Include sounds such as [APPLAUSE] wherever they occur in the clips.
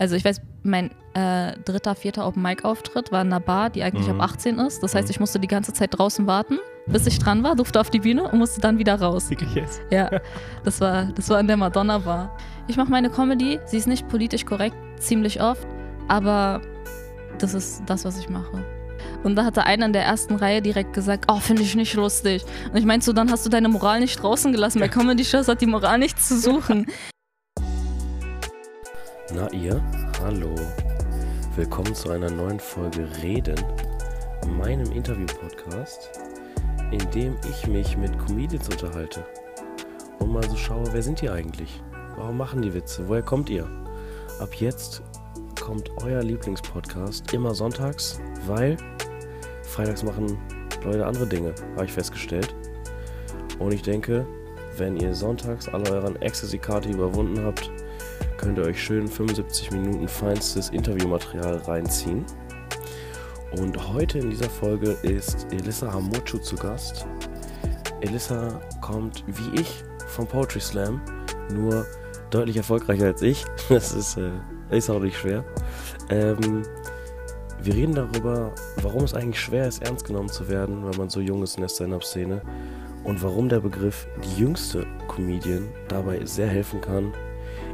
also ich weiß, mein äh, dritter, vierter Open Mic Auftritt war in einer Bar, die eigentlich Mhm. ab 18 ist. Das heißt, Mhm. ich musste die ganze Zeit draußen warten, bis ich dran war, durfte auf die Bühne und musste dann wieder raus. Wirklich jetzt? Ja, das war, das war in der Madonna Bar. Ich mache meine Comedy, sie ist nicht politisch korrekt, ziemlich oft, aber das ist das, was ich mache. Und da hatte einer in der ersten Reihe direkt gesagt, oh, finde ich nicht lustig. Und ich meinte so, dann hast du deine Moral nicht draußen gelassen. Bei Comedy-Shows hat die Moral nichts zu suchen. [LAUGHS] Na ihr, hallo. Willkommen zu einer neuen Folge Reden, meinem Interview-Podcast, in dem ich mich mit Comedians unterhalte und mal so schaue, wer sind die eigentlich? Warum machen die Witze? Woher kommt ihr? Ab jetzt kommt euer Lieblingspodcast immer sonntags, weil freitags machen Leute andere Dinge, habe ich festgestellt. Und ich denke, wenn ihr sonntags alle euren Ecstasy-Karte überwunden habt, könnt ihr euch schön 75 Minuten feinstes Interviewmaterial reinziehen. Und heute in dieser Folge ist Elissa Hamochu zu Gast. Elissa kommt wie ich vom Poetry Slam, nur deutlich erfolgreicher als ich. [LAUGHS] Das ist, äh, ist auch nicht schwer. Ähm, wir reden darüber, warum es eigentlich schwer ist, ernst genommen zu werden, wenn man so jung ist in der Stand-Up-Szene und warum der Begriff die jüngste Comedian dabei sehr helfen kann,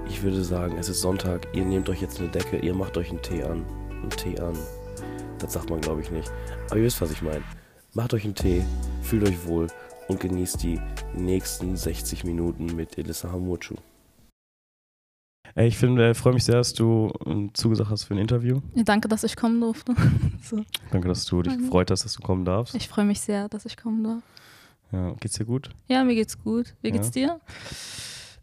ich würde sagen, es ist Sonntag, ihr nehmt euch jetzt eine Decke, ihr macht euch einen Tee an. Einen Tee an. Das sagt man, glaube ich, nicht. Aber ihr wisst, was ich meine. Macht euch einen Tee, fühlt euch wohl und genießt die nächsten 60 Minuten mit Elissa Hamochu. Ey, ich finde, freue mich sehr, dass du äh, zugesagt hast für ein Interview. Ja, danke, dass ich kommen durfte. [LAUGHS] So. Danke, dass du dich Danke. gefreut hast, dass du kommen darfst. Ich freue mich sehr, dass ich kommen darf. Ja, geht's dir gut? Ja, mir geht's gut. Wie geht's dir?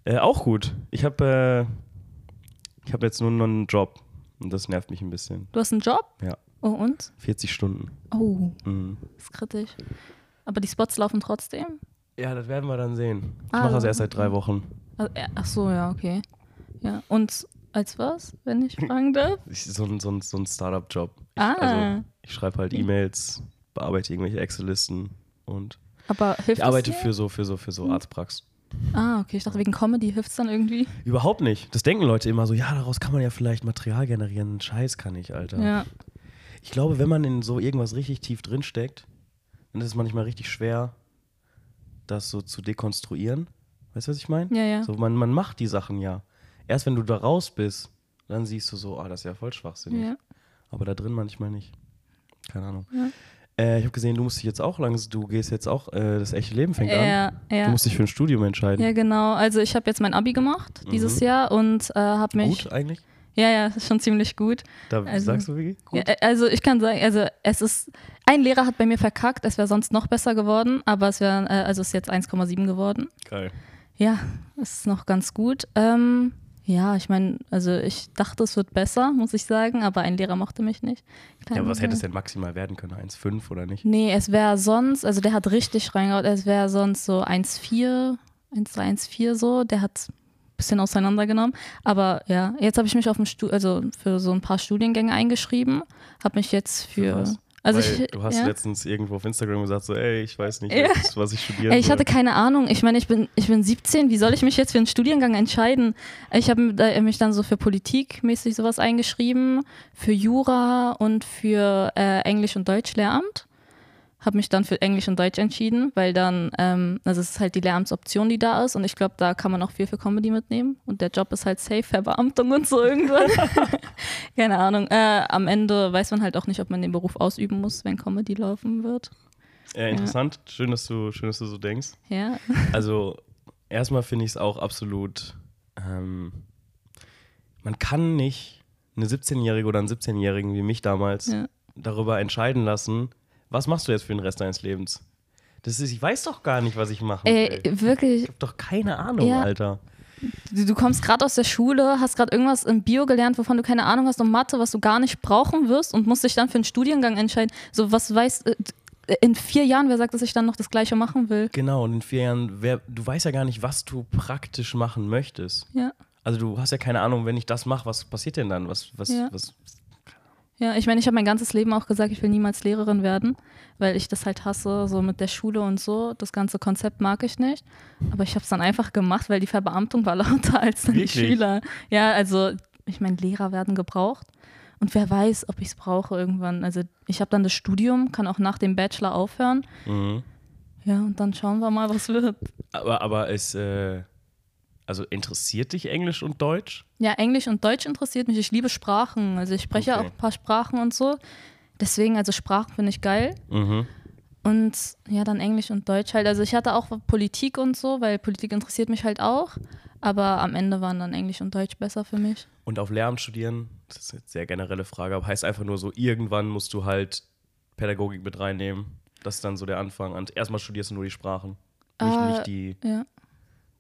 Äh, auch gut. Ich habe äh, ich hab jetzt nur noch einen Job und das nervt mich ein bisschen. Du hast einen Job? Ja. Oh, und? 40 Stunden. Oh, Mhm. das ist kritisch. Aber die Spots laufen trotzdem? Ja, das werden wir dann sehen. Ich Ah, mache das erst seit drei Wochen. Also, äh, ach so, ja, okay. Ja, und als was, wenn ich fragen [LAUGHS] darf? So ein, so ein, so ein Startup-Job. Ich, Ah. Also, ich schreibe halt E-Mails, bearbeite irgendwelche Excel-Listen und Aber hilft ich arbeite das für so, für so, für so Arztpraxen. Ah, okay, ich dachte wegen Comedy hilft es dann irgendwie. Überhaupt nicht. Das denken Leute immer so, ja, daraus kann man ja vielleicht Material generieren. Scheiß kann ich, Alter. Ja, Ich glaube, wenn man in so irgendwas richtig tief drin steckt, dann ist es manchmal richtig schwer, das so zu dekonstruieren. Weißt du, was ich meine? ja, ja. So, man, man macht die Sachen ja. Erst wenn du da raus bist, dann siehst du so, ah, das ist ja voll schwachsinnig. ja. Aber da drin manchmal nicht. Keine Ahnung. Ja. Äh, ich habe gesehen, du musst dich jetzt auch langsam, du gehst jetzt auch, äh, das echte Leben fängt an. Ja, Du ja. musst dich für ein Studium entscheiden. Ja, genau. Also ich habe jetzt mein Abi gemacht dieses Mhm. Jahr und äh, habe mich. Gut eigentlich? Ja, ja, ist schon ziemlich gut. Da Also- sagst du? Gut. Ja, äh, also ich kann sagen, also es ist, ein Lehrer hat bei mir verkackt, es wäre sonst noch besser geworden, aber es wäre, äh, also es ist jetzt 1,7 geworden. Geil. Ja, es ist noch ganz gut. Ähm, ja, ich meine, also ich dachte, es wird besser, muss ich sagen, aber ein Lehrer mochte mich nicht. Ja, aber was hätte es denn? maximal werden können? 1,5 oder nicht? Nee, es wäre sonst, also der hat richtig reingehauen, es wäre sonst so 1,4, 1,3, 1,4 so, der hat ein bisschen auseinandergenommen. Aber ja, jetzt habe ich mich auf dem Stu also für so ein paar Studiengänge eingeschrieben, habe mich jetzt Für für? Also ich, du hast ja. letztens irgendwo auf Instagram gesagt, so, ey, ich weiß nicht, Ja. was, was ich studieren Ey, ich hatte keine Ahnung. Ich meine, ich bin, ich bin 17. Wie soll ich mich jetzt für einen Studiengang entscheiden? Ich habe mich dann so für Politik mäßig sowas eingeschrieben, für Jura und für äh, Englisch und Deutsch Lehramt. Habe mich dann für Englisch und Deutsch entschieden, weil dann, ähm, also es ist halt die Lehramtsoption, die da ist und ich glaube, da kann man auch viel für Comedy mitnehmen und der Job ist halt safe, Verbeamtung und so irgendwann. [LAUGHS] [LAUGHS] keine Ahnung. Äh, am Ende weiß man halt auch nicht, ob man den Beruf ausüben muss, wenn Comedy laufen wird. Ja, interessant. Schön, dass du, schön, dass du so denkst. Ja. [LAUGHS] Also, erstmal finde ich es auch absolut. Ähm, man kann nicht eine 17-Jährige oder einen 17-Jährigen wie mich damals Ja. darüber entscheiden lassen, was machst du jetzt für den Rest deines Lebens? Das ist, ich weiß doch gar nicht, was ich mache. Ey, wirklich, Ich habe doch keine Ahnung, Ja. Alter. Du, du kommst gerade aus der Schule, hast gerade irgendwas im Bio gelernt, wovon du keine Ahnung hast und Mathe, was du gar nicht brauchen wirst und musst dich dann für einen Studiengang entscheiden. So, was weißt äh, in vier Jahren, wer sagt, dass ich dann noch das Gleiche machen will? Genau, und in vier Jahren, wer, du weißt ja gar nicht, was du praktisch machen möchtest. Ja. Also du hast ja keine Ahnung, wenn ich das mache, was passiert denn dann? Was, was, Ja. was, Ja, ich meine, ich habe mein ganzes Leben auch gesagt, ich will niemals Lehrerin werden, weil ich das halt hasse, so mit der Schule und so. Das ganze Konzept mag ich nicht. Aber ich habe es dann einfach gemacht, weil die Verbeamtung war [LAUGHS] lauter als dann die? Schüler. Ja, also ich meine, Lehrer werden gebraucht. Und wer weiß, ob ich es brauche irgendwann. Also ich habe dann das Studium, kann auch nach dem Bachelor aufhören. Mhm. Ja, und dann schauen wir mal, was wird. Aber, aber es, äh, also interessiert dich Englisch und Deutsch? Ja, Englisch und Deutsch interessiert mich. Ich liebe Sprachen. Also ich spreche Okay. auch ein paar Sprachen und so. Deswegen, also Sprachen finde ich geil. Mhm. Und ja, dann Englisch und Deutsch halt. Also ich hatte auch Politik und so, weil Politik interessiert mich halt auch. Aber am Ende waren dann Englisch und Deutsch besser für mich. Und auf Lehramt studieren, das ist eine sehr generelle Frage, aber heißt einfach nur so, irgendwann musst du halt Pädagogik mit reinnehmen. Das ist dann so der Anfang. Und erstmal studierst du nur die Sprachen, nicht, Äh, nicht die Ja.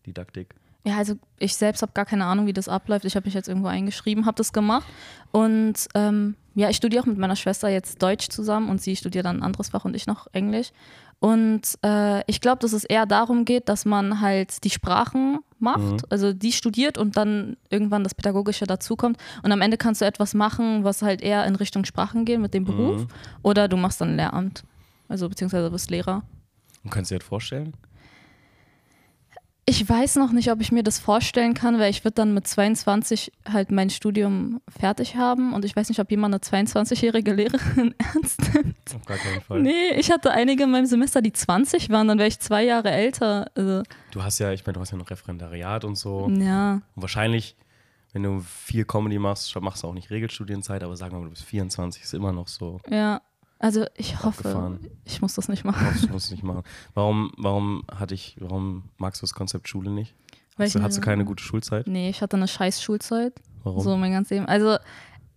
Didaktik. Ja, also ich selbst habe gar keine Ahnung, wie das abläuft. Ich habe mich jetzt irgendwo eingeschrieben, habe das gemacht. Und ähm, ja, ich studiere auch mit meiner Schwester jetzt Deutsch zusammen und sie studiert dann ein anderes Fach und ich noch Englisch. Und äh, ich glaube, dass es eher darum geht, dass man halt die Sprachen macht, also die studiert und dann irgendwann das Pädagogische dazukommt. Und am Ende kannst du etwas machen, was halt eher in Richtung Sprachen geht mit dem Beruf. Oder du machst dann Lehramt. Also beziehungsweise bist Lehrer. Und kannst du dir das vorstellen? Ich weiß noch nicht, ob ich mir das vorstellen kann, weil ich würde dann mit 22 halt mein Studium fertig haben und ich weiß nicht, ob jemand eine 22-jährige Lehrerin [LAUGHS] ernst nimmt. Auf gar keinen Fall. Nee, ich hatte einige in meinem Semester, die 20 waren, dann wäre ich zwei Jahre älter. Also, Du hast ja, ich meine, du hast ja noch Referendariat und so. ja, Und wahrscheinlich, wenn du viel Comedy machst, machst du auch nicht Regelstudienzeit, aber sagen wir mal, du bist 24, ist immer noch so. ja. Also ich hoffe, Abgefahren. ich muss das nicht machen. Musst du nicht machen. Warum, warum hatte ich, warum magst du das Konzept Schule nicht? Weil Hast du, ich hattest du eine- keine gute Schulzeit? Nee, ich hatte eine scheiß Schulzeit. Warum? So mein ganzes Leben. Also,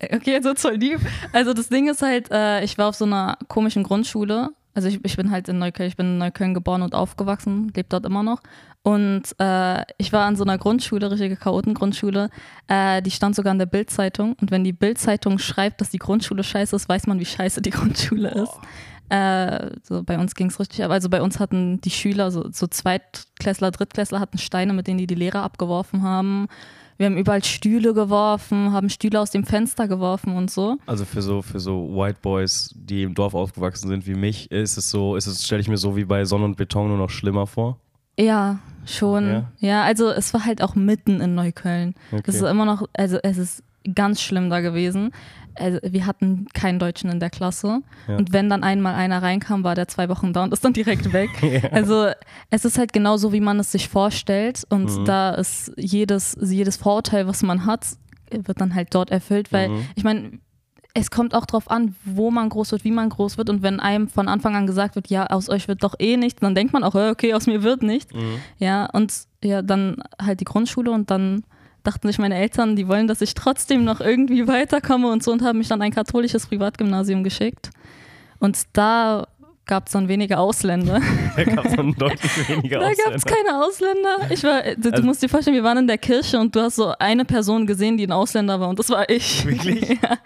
okay, jetzt wird's voll lieb. Also das Ding ist halt, äh, ich war auf so einer komischen Grundschule. Also ich, ich bin halt in Neukölln, ich bin in Neukölln geboren und aufgewachsen, lebe dort immer noch. Und äh, ich war an so einer Grundschule, richtige Chaotengrundschule, äh, die stand sogar in der Bildzeitung. Und wenn die Bildzeitung schreibt, dass die Grundschule scheiße ist, weiß man, wie scheiße die [LAUGHS] Grundschule ist. Äh, so bei uns ging es richtig ab. Also bei uns hatten die Schüler, so, so Zweitklässler, Drittklässler hatten Steine, mit denen die die Lehrer abgeworfen haben. Wir haben überall Stühle geworfen, haben Stühle aus dem Fenster geworfen und so. Also für so, für so White Boys, die im Dorf aufgewachsen sind wie mich, ist es so, ist es, stelle ich mir so wie bei Sonne und Beton nur noch schlimmer vor. Ja, schon. Ja? Ja, also es war halt auch mitten in Neukölln. Okay. Das ist immer noch, also es ist ganz schlimm da gewesen. Also wir hatten keinen Deutschen in der Klasse. Ja. Und wenn dann einmal einer reinkam, war der zwei Wochen da und ist dann direkt weg. [LAUGHS] Also es ist halt genau so, wie man es sich vorstellt. Und Mhm. da ist jedes, jedes Vorurteil, was man hat, wird dann halt dort erfüllt. Weil Mhm. ich meine, es kommt auch drauf an, wo man groß wird, wie man groß wird. Und wenn einem von Anfang an gesagt wird, ja, aus euch wird doch eh nichts, dann denkt man auch, äh, okay, aus mir wird nichts. Mhm. Ja, und ja, dann halt die Grundschule und dann dachten sich meine Eltern, die wollen, dass ich trotzdem noch irgendwie weiterkomme und so und haben mich dann ein katholisches Privatgymnasium geschickt. Und da gab es dann weniger Ausländer. [LAUGHS] Da gab es dann deutlich weniger [LAUGHS] Da gab es Ausländer. keine Ausländer. Ich war, du, Also- musst dir vorstellen, wir waren in der Kirche und du hast so eine Person gesehen, die ein Ausländer war und das war ich. [LAUGHS] Wirklich? ja.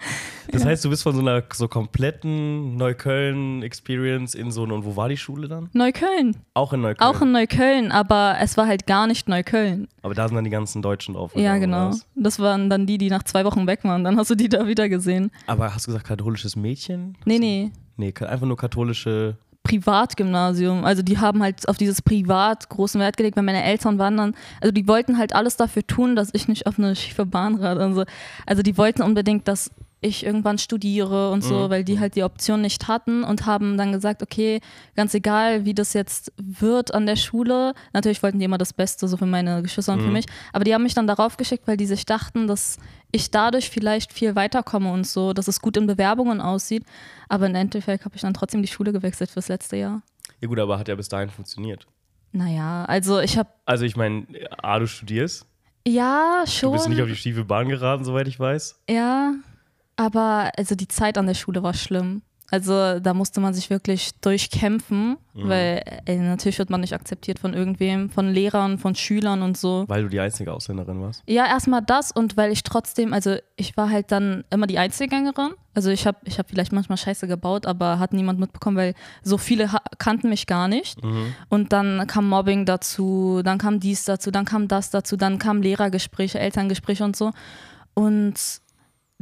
Das heißt, du bist von so einer so kompletten Neukölln-Experience in so eine, und wo war die Schule dann? Neukölln. Auch in Neukölln. Auch in Neukölln, aber es war halt gar nicht Neukölln. Aber da sind dann die ganzen Deutschen drauf. Ja, genau. Das waren dann die, die nach zwei Wochen weg waren. Dann hast du die da wieder gesehen. Aber hast du gesagt katholisches Mädchen? Nee, nee. Nee, einfach nur katholische. Privatgymnasium. Also die haben halt auf dieses Privat großen Wert gelegt, weil meine Eltern waren dann, also die wollten halt alles dafür tun, dass ich nicht auf eine schiefe Bahn rate. Also, also die wollten unbedingt, dass ich irgendwann studiere und so, Mhm. weil die halt die Option nicht hatten und haben dann gesagt, okay, ganz egal, wie das jetzt wird an der Schule. Natürlich wollten die immer das Beste, so für meine Geschwister und für Mhm. mich. Aber die haben mich dann darauf geschickt, weil die sich dachten, dass ich dadurch vielleicht viel weiterkomme und so, dass es gut in Bewerbungen aussieht. Aber im Endeffekt habe ich dann trotzdem die Schule gewechselt fürs letzte Jahr. Ja, gut, aber hat ja bis dahin funktioniert. Naja, also ich habe, Also, ich meine, A, du studierst. ja, Du schon. bist nicht auf die schiefe Bahn geraten, soweit ich weiß. ja, aber also die Zeit an der Schule war schlimm. Also da musste man sich wirklich durchkämpfen, Mhm. weil ey, natürlich wird man nicht akzeptiert von irgendwem, von Lehrern, von Schülern und so. Weil du die einzige Ausländerin warst. Ja, erstmal das und weil ich trotzdem, also ich war halt dann immer die Einzelgängerin. Also ich habe ich hab vielleicht manchmal Scheiße gebaut, aber hat niemand mitbekommen, weil so viele kannten mich gar nicht. Mhm. Und dann kam Mobbing dazu, dann kam dies dazu, dann kam das dazu, dann kamen Lehrergespräche, Elterngespräche und so. Und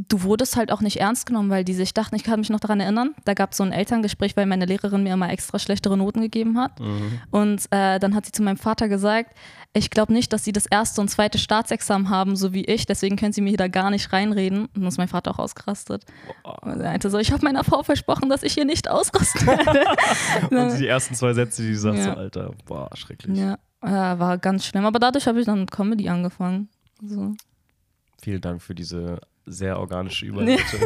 du wurdest halt auch nicht ernst genommen, weil die sich dachten, ich kann mich noch daran erinnern, da gab es so ein Elterngespräch, weil meine Lehrerin mir immer extra schlechtere Noten gegeben hat. Mhm. Und äh, dann hat sie zu meinem Vater gesagt, ich glaube nicht, dass sie das erste und zweite Staatsexamen haben, so wie ich, deswegen können sie mir da gar nicht reinreden. Und dann ist mein Vater auch ausgerastet. Und er meinte so, ich habe meiner Frau versprochen, dass ich hier nicht ausrasten [LAUGHS] werde. Und die ersten zwei Sätze, die du sagst, Ja. so, Alter, boah, schrecklich. ja, äh, war ganz schlimm. Aber dadurch habe ich dann mit Comedy angefangen. So. Vielen Dank für diese sehr organische [LAUGHS] Überleitung.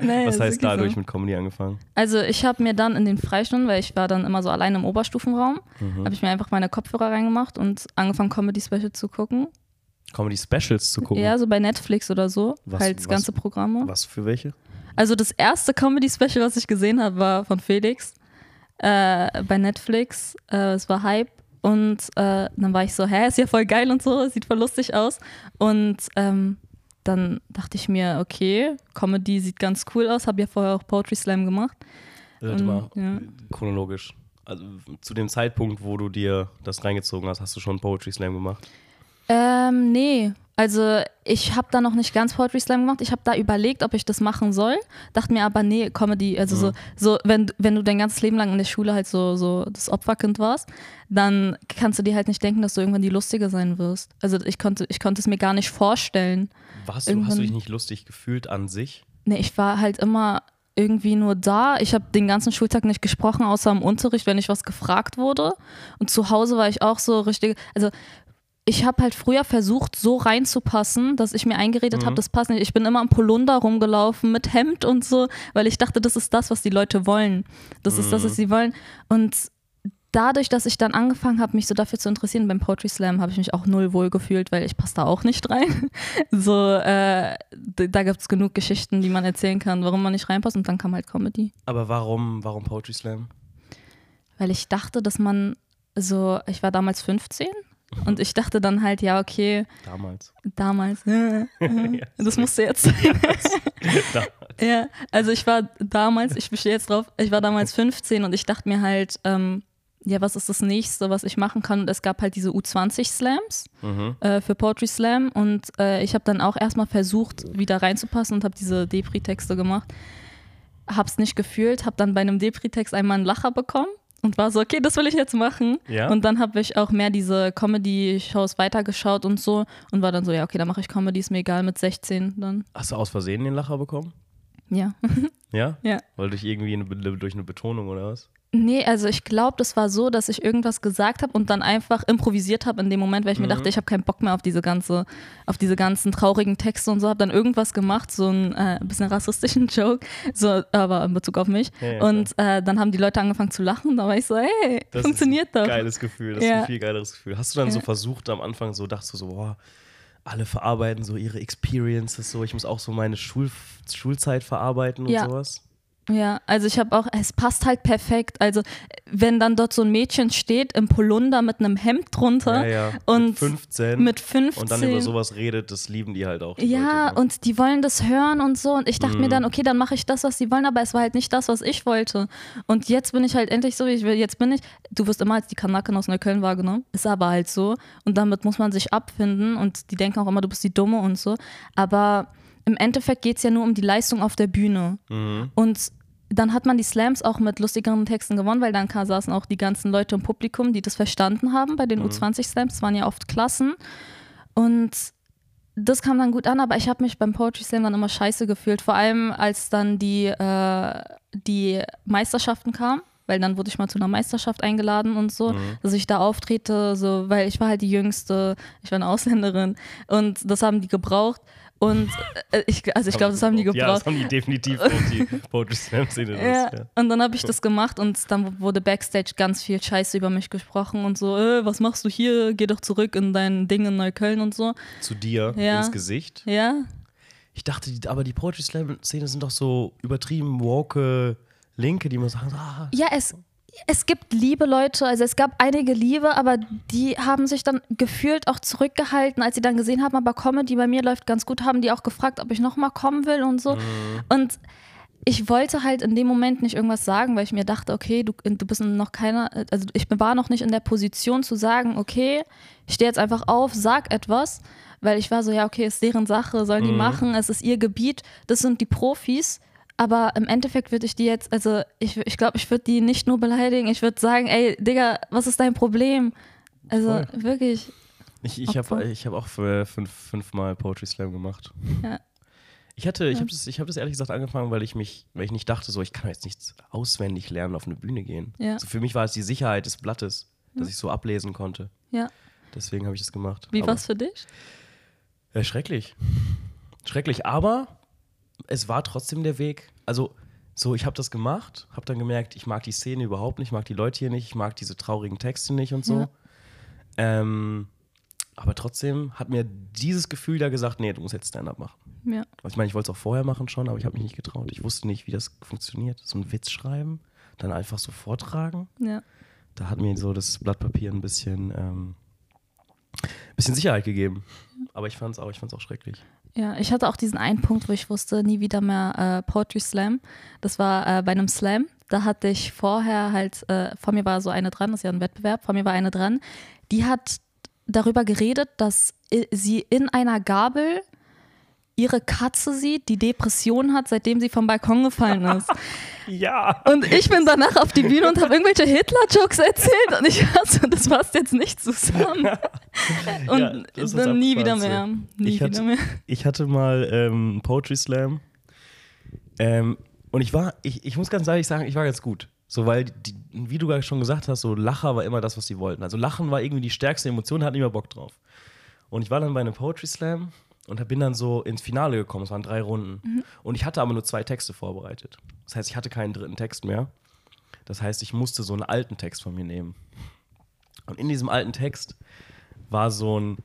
Nee, [LAUGHS] Was heißt dadurch so. mit Comedy angefangen? Also ich habe mir dann in den Freistunden, weil ich war dann immer so allein im Oberstufenraum, Mhm. habe ich mir einfach meine Kopfhörer reingemacht und angefangen Comedy-Special zu gucken. Comedy-Specials zu gucken. Ja, so bei Netflix oder so, Was- halt was- ganze Programme. Was für welche? Also das erste Comedy-Special, was ich gesehen habe, war von Felix äh, bei Netflix. Äh, es war Hype und äh, dann war ich so, hä, ist ja voll geil und so, sieht voll lustig aus. Und ähm, dann dachte ich mir, okay, Comedy sieht ganz cool aus, habe ja vorher auch Poetry Slam gemacht. Warte mal, ja. chronologisch. Also zu dem Zeitpunkt, wo du dir das reingezogen hast, hast du schon Poetry Slam gemacht. Ähm, nee. Also ich habe da noch nicht ganz Poetry Slam gemacht. Ich habe da überlegt, ob ich das machen soll. Dachte mir aber, nee, Comedy, also so, so wenn, wenn du dein ganzes Leben lang in der Schule halt so, so das Opferkind warst, dann kannst du dir halt nicht denken, dass du irgendwann die Lustige sein wirst. Also ich konnte, ich konnte es mir gar nicht vorstellen. Warst du, hast du dich nicht lustig gefühlt an sich? Nee, ich war halt immer irgendwie nur da. Ich habe den ganzen Schultag nicht gesprochen, außer im Unterricht, wenn ich was gefragt wurde. Und zu Hause war ich auch so richtig, also ich habe halt früher versucht, so reinzupassen, dass ich mir eingeredet habe, das passt nicht. Ich bin immer im Polunder rumgelaufen mit Hemd und so, weil ich dachte, das ist das, was die Leute wollen. Das ist das, was sie wollen. Und dadurch, dass ich dann angefangen habe, mich so dafür zu interessieren beim Poetry Slam, habe ich mich auch null wohl gefühlt, weil ich passe da auch nicht rein. [LAUGHS] So, äh, da gibt es genug Geschichten, die man erzählen kann, warum man nicht reinpasst. Und dann kam halt Comedy. Aber warum, warum Poetry Slam? Weil ich dachte, dass man so, ich war damals 15 und ich dachte dann halt, ja, okay, Damals. damals, [LAUGHS] äh, äh, das musste jetzt sein. Da- [LAUGHS] Ja, also ich war damals, ich bestehe jetzt drauf, ich war damals 15 und ich dachte mir halt, ähm, ja, was ist das nächste, was ich machen kann? Und es gab halt diese U20-Slams Mhm. äh, für Poetry Slam und äh, ich habe dann auch erstmal versucht, wieder reinzupassen und habe diese Depri-Texte gemacht. Hab's nicht gefühlt, habe dann bei einem Depri-Text einmal einen Lacher bekommen und war so, okay, das will ich jetzt machen. Ja? Und dann habe ich auch mehr diese Comedy-Shows weitergeschaut und so und war dann so, ja, okay, dann mache ich Comedy, ist mir egal mit 16 dann. Hast du aus Versehen den Lacher bekommen? Ja. [LAUGHS] Ja? Ja. Weil durch irgendwie eine, durch eine Betonung oder was? Nee, also ich glaube, das war so, dass ich irgendwas gesagt habe und dann einfach improvisiert habe in dem Moment, weil ich mir dachte, ich habe keinen Bock mehr auf diese ganze, auf diese ganzen traurigen Texte und so, habe dann irgendwas gemacht, so einen äh, bisschen rassistischen [LAUGHS] Joke, so, aber in Bezug auf mich. Ja, ja, und äh, dann haben die Leute angefangen zu lachen, da war ich so, hey, Das funktioniert ist ein doch. Geiles Gefühl, das ist Ja. ein viel geileres Gefühl. Hast du dann so versucht am Anfang, so dachtest du so, boah, alle verarbeiten so ihre Experiences, so ich muss auch so meine Schul Schulzeit verarbeiten und Ja. sowas? Ja, also ich habe auch, es passt halt perfekt. Also wenn dann dort so ein Mädchen steht im Polunder mit einem Hemd drunter Ja, ja. und mit 15 mit 15 und dann über sowas redet, das lieben die halt auch. die Ja, Leute, ne? und die wollen das hören und so. Und ich dachte mir Mhm. dann, okay, dann mache ich das, was sie wollen, aber es war halt nicht das, was ich wollte. Und jetzt bin ich halt endlich so, wie ich will. Jetzt bin ich, du wirst immer als die Kanaken aus Neukölln wahrgenommen. Ist aber halt so. Und damit muss man sich abfinden. Und die denken auch immer, du bist die Dumme und so. Aber im Endeffekt geht es ja nur um die Leistung auf der Bühne. Mhm. Und dann hat man die Slams auch mit lustigeren Texten gewonnen, weil dann saßen auch die ganzen Leute im Publikum, die das verstanden haben bei den U20-Slams. Es waren ja oft Klassen. Und das kam dann gut an, aber ich habe mich beim Poetry Slam dann immer scheiße gefühlt. Vor allem, als dann die, äh, die Meisterschaften kamen, weil dann wurde ich mal zu einer Meisterschaft eingeladen und so, dass ich da auftrete, so, weil ich war halt die Jüngste, ich war eine Ausländerin und das haben die gebraucht. Und äh, ich, also ich glaube, das haben die Ja, gebraucht. das haben die definitiv die [LAUGHS] Poetry Slam Szene. Ja, Ja. und dann habe ich das gemacht und dann wurde backstage ganz viel Scheiße über mich gesprochen und so, äh, was machst du hier? Geh doch zurück in dein Ding in Neukölln und so. Zu dir Ja. ins Gesicht. Ja, Ich dachte, aber die Poetry Slam Szene sind doch so übertrieben woke Linke, die immer sagen, ah, ja, es, es gibt liebe Leute, also es gab einige Liebe, aber die haben sich dann gefühlt auch zurückgehalten, als sie dann gesehen haben, aber Comedy bei mir läuft ganz gut, haben die auch gefragt, ob ich nochmal kommen will und so. Und ich wollte halt in dem Moment nicht irgendwas sagen, weil ich mir dachte, okay, du, du bist noch keiner, also ich war noch nicht in der Position zu sagen, okay, ich stehe jetzt einfach auf, sag etwas, weil ich war so, ja, okay, ist deren Sache, sollen die Mhm. machen, es ist ihr Gebiet, das sind die Profis. Aber im Endeffekt würde ich die jetzt, also ich, ich glaube, ich würde die nicht nur beleidigen, ich würde sagen, ey, Digga, was ist dein Problem? Also Voll. wirklich, Ich, ich habe ich hab auch fünf, fünfmal Poetry Slam gemacht. Ja. Ich hatte, ich habe das, ich hab das ehrlich gesagt angefangen, weil ich mich, weil ich nicht dachte, so, ich kann jetzt nichts auswendig lernen, auf eine Bühne gehen. Ja. So für mich war es die Sicherheit des Blattes, dass ich so ablesen konnte. ja. Deswegen habe ich das gemacht. Wie Aber- war's für dich? Ja, schrecklich. Schrecklich, aber es war trotzdem der Weg. Also, so, ich habe das gemacht, habe dann gemerkt, ich mag die Szene überhaupt nicht, ich mag die Leute hier nicht, ich mag diese traurigen Texte nicht und so. Ja. Ähm, aber trotzdem hat mir dieses Gefühl da gesagt, nee, du musst jetzt Stand-up machen. Ja. Also ich meine, ich wollte es auch vorher machen schon, aber ich habe mich nicht getraut. Ich wusste nicht, wie das funktioniert. So einen Witz schreiben, dann einfach so vortragen. Ja. Da hat mir so das Blatt Papier ein bisschen, ähm, bisschen Sicherheit gegeben. Aber ich fand es auch, ich fand's auch schrecklich. Ja, ich hatte auch diesen einen Punkt, wo ich wusste, nie wieder mehr äh, Poetry Slam. Das war äh, bei einem Slam. Da hatte ich vorher halt, äh, vor mir war so eine dran, das ist ja ein Wettbewerb, vor mir war eine dran, die hat darüber geredet, dass sie in einer Gabel ihre Katze sieht, die Depression hat, seitdem sie vom Balkon gefallen ist. [LAUGHS] Ja! Und ich bin danach auf die Bühne und habe irgendwelche Hitler-Jokes erzählt und ich war so, das passt jetzt nicht zusammen. [LAUGHS] Und Ja, dann nie wieder abgefahren, mehr. Nie Ich hatte- wieder mehr. Ich hatte mal ähm, einen Poetry Slam. Ähm, und ich war, ich, ich muss ganz ehrlich sagen, ich war ganz gut. So, weil, die, wie du gerade schon gesagt hast, so Lacher war immer das, was die wollten. Also Lachen war irgendwie die stärkste Emotion, hatten immer Bock drauf. Und ich war dann bei einem Poetry Slam und bin dann so ins Finale gekommen. Es waren drei Runden. Und ich hatte aber nur zwei Texte vorbereitet. Das heißt, ich hatte keinen dritten Text mehr. Das heißt, ich musste so einen alten Text von mir nehmen. Und in diesem alten Text war so ein,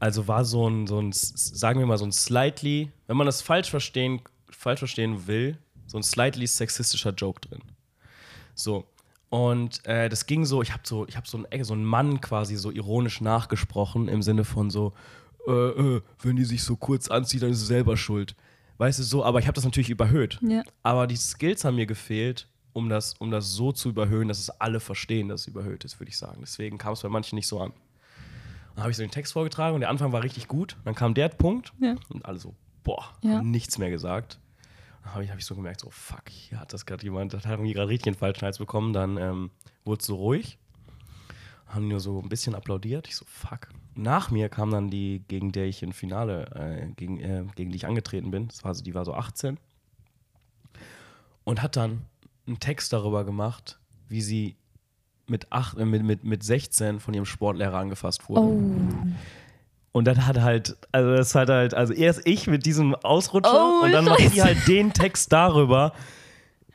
also war so ein, so ein, sagen wir mal, so ein slightly, wenn man das falsch verstehen, falsch verstehen will, so ein slightly sexistischer Joke drin. So. Und äh, das ging so, ich habe so, ich habe so einen, so einen Mann quasi so ironisch nachgesprochen im Sinne von so, äh, äh, wenn die sich so kurz anzieht, dann ist sie selber schuld. Weißt du, so, aber ich habe das natürlich überhöht. Ja. Aber die Skills haben mir gefehlt, um das, um das so zu überhöhen, dass es alle verstehen, dass es überhöht ist, würde ich sagen. Deswegen kam es bei manchen nicht so an. Dann habe ich so den Text vorgetragen und der Anfang war richtig gut. Dann kam der Punkt Ja. und alle so, boah, Ja. nichts mehr gesagt. Dann habe ich, hab ich so gemerkt, so fuck, hier hat das gerade jemand, das hat irgendwie gerade richtig den falschen Hals bekommen. Dann ähm, wurde es so ruhig. Haben nur so ein bisschen applaudiert. Ich so, fuck. Nach mir kam dann die, gegen der ich im Finale, äh, gegen, äh, gegen die ich angetreten bin. Das war so, die war so 18. Und hat dann einen Text darüber gemacht, wie sie mit, acht, äh, mit, mit, mit 16 von ihrem Sportlehrer angefasst wurde. Oh. Und dann hat halt, also das hat halt, also erst ich mit diesem Ausrutscher Oh, und dann macht Scheiße. die halt den Text darüber.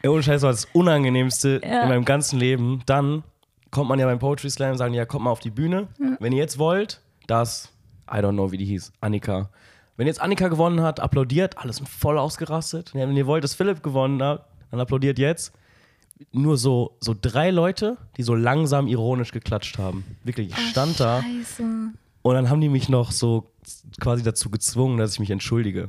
Ohne Scheiß war das Unangenehmste Ja. in meinem ganzen Leben. Dann kommt man ja beim Poetry Slam und sagen, ja, kommt mal auf die Bühne. Wenn ihr jetzt wollt, das, I don't know, wie die hieß, Annika. Wenn jetzt Annika gewonnen hat, applaudiert, alles voll ausgerastet. Wenn ihr wollt, dass Philipp gewonnen hat, dann applaudiert jetzt. Nur so, so drei Leute, die so langsam ironisch geklatscht haben. Wirklich, ich stand da. Scheiße. Und dann haben die mich noch so quasi dazu gezwungen, dass ich mich entschuldige.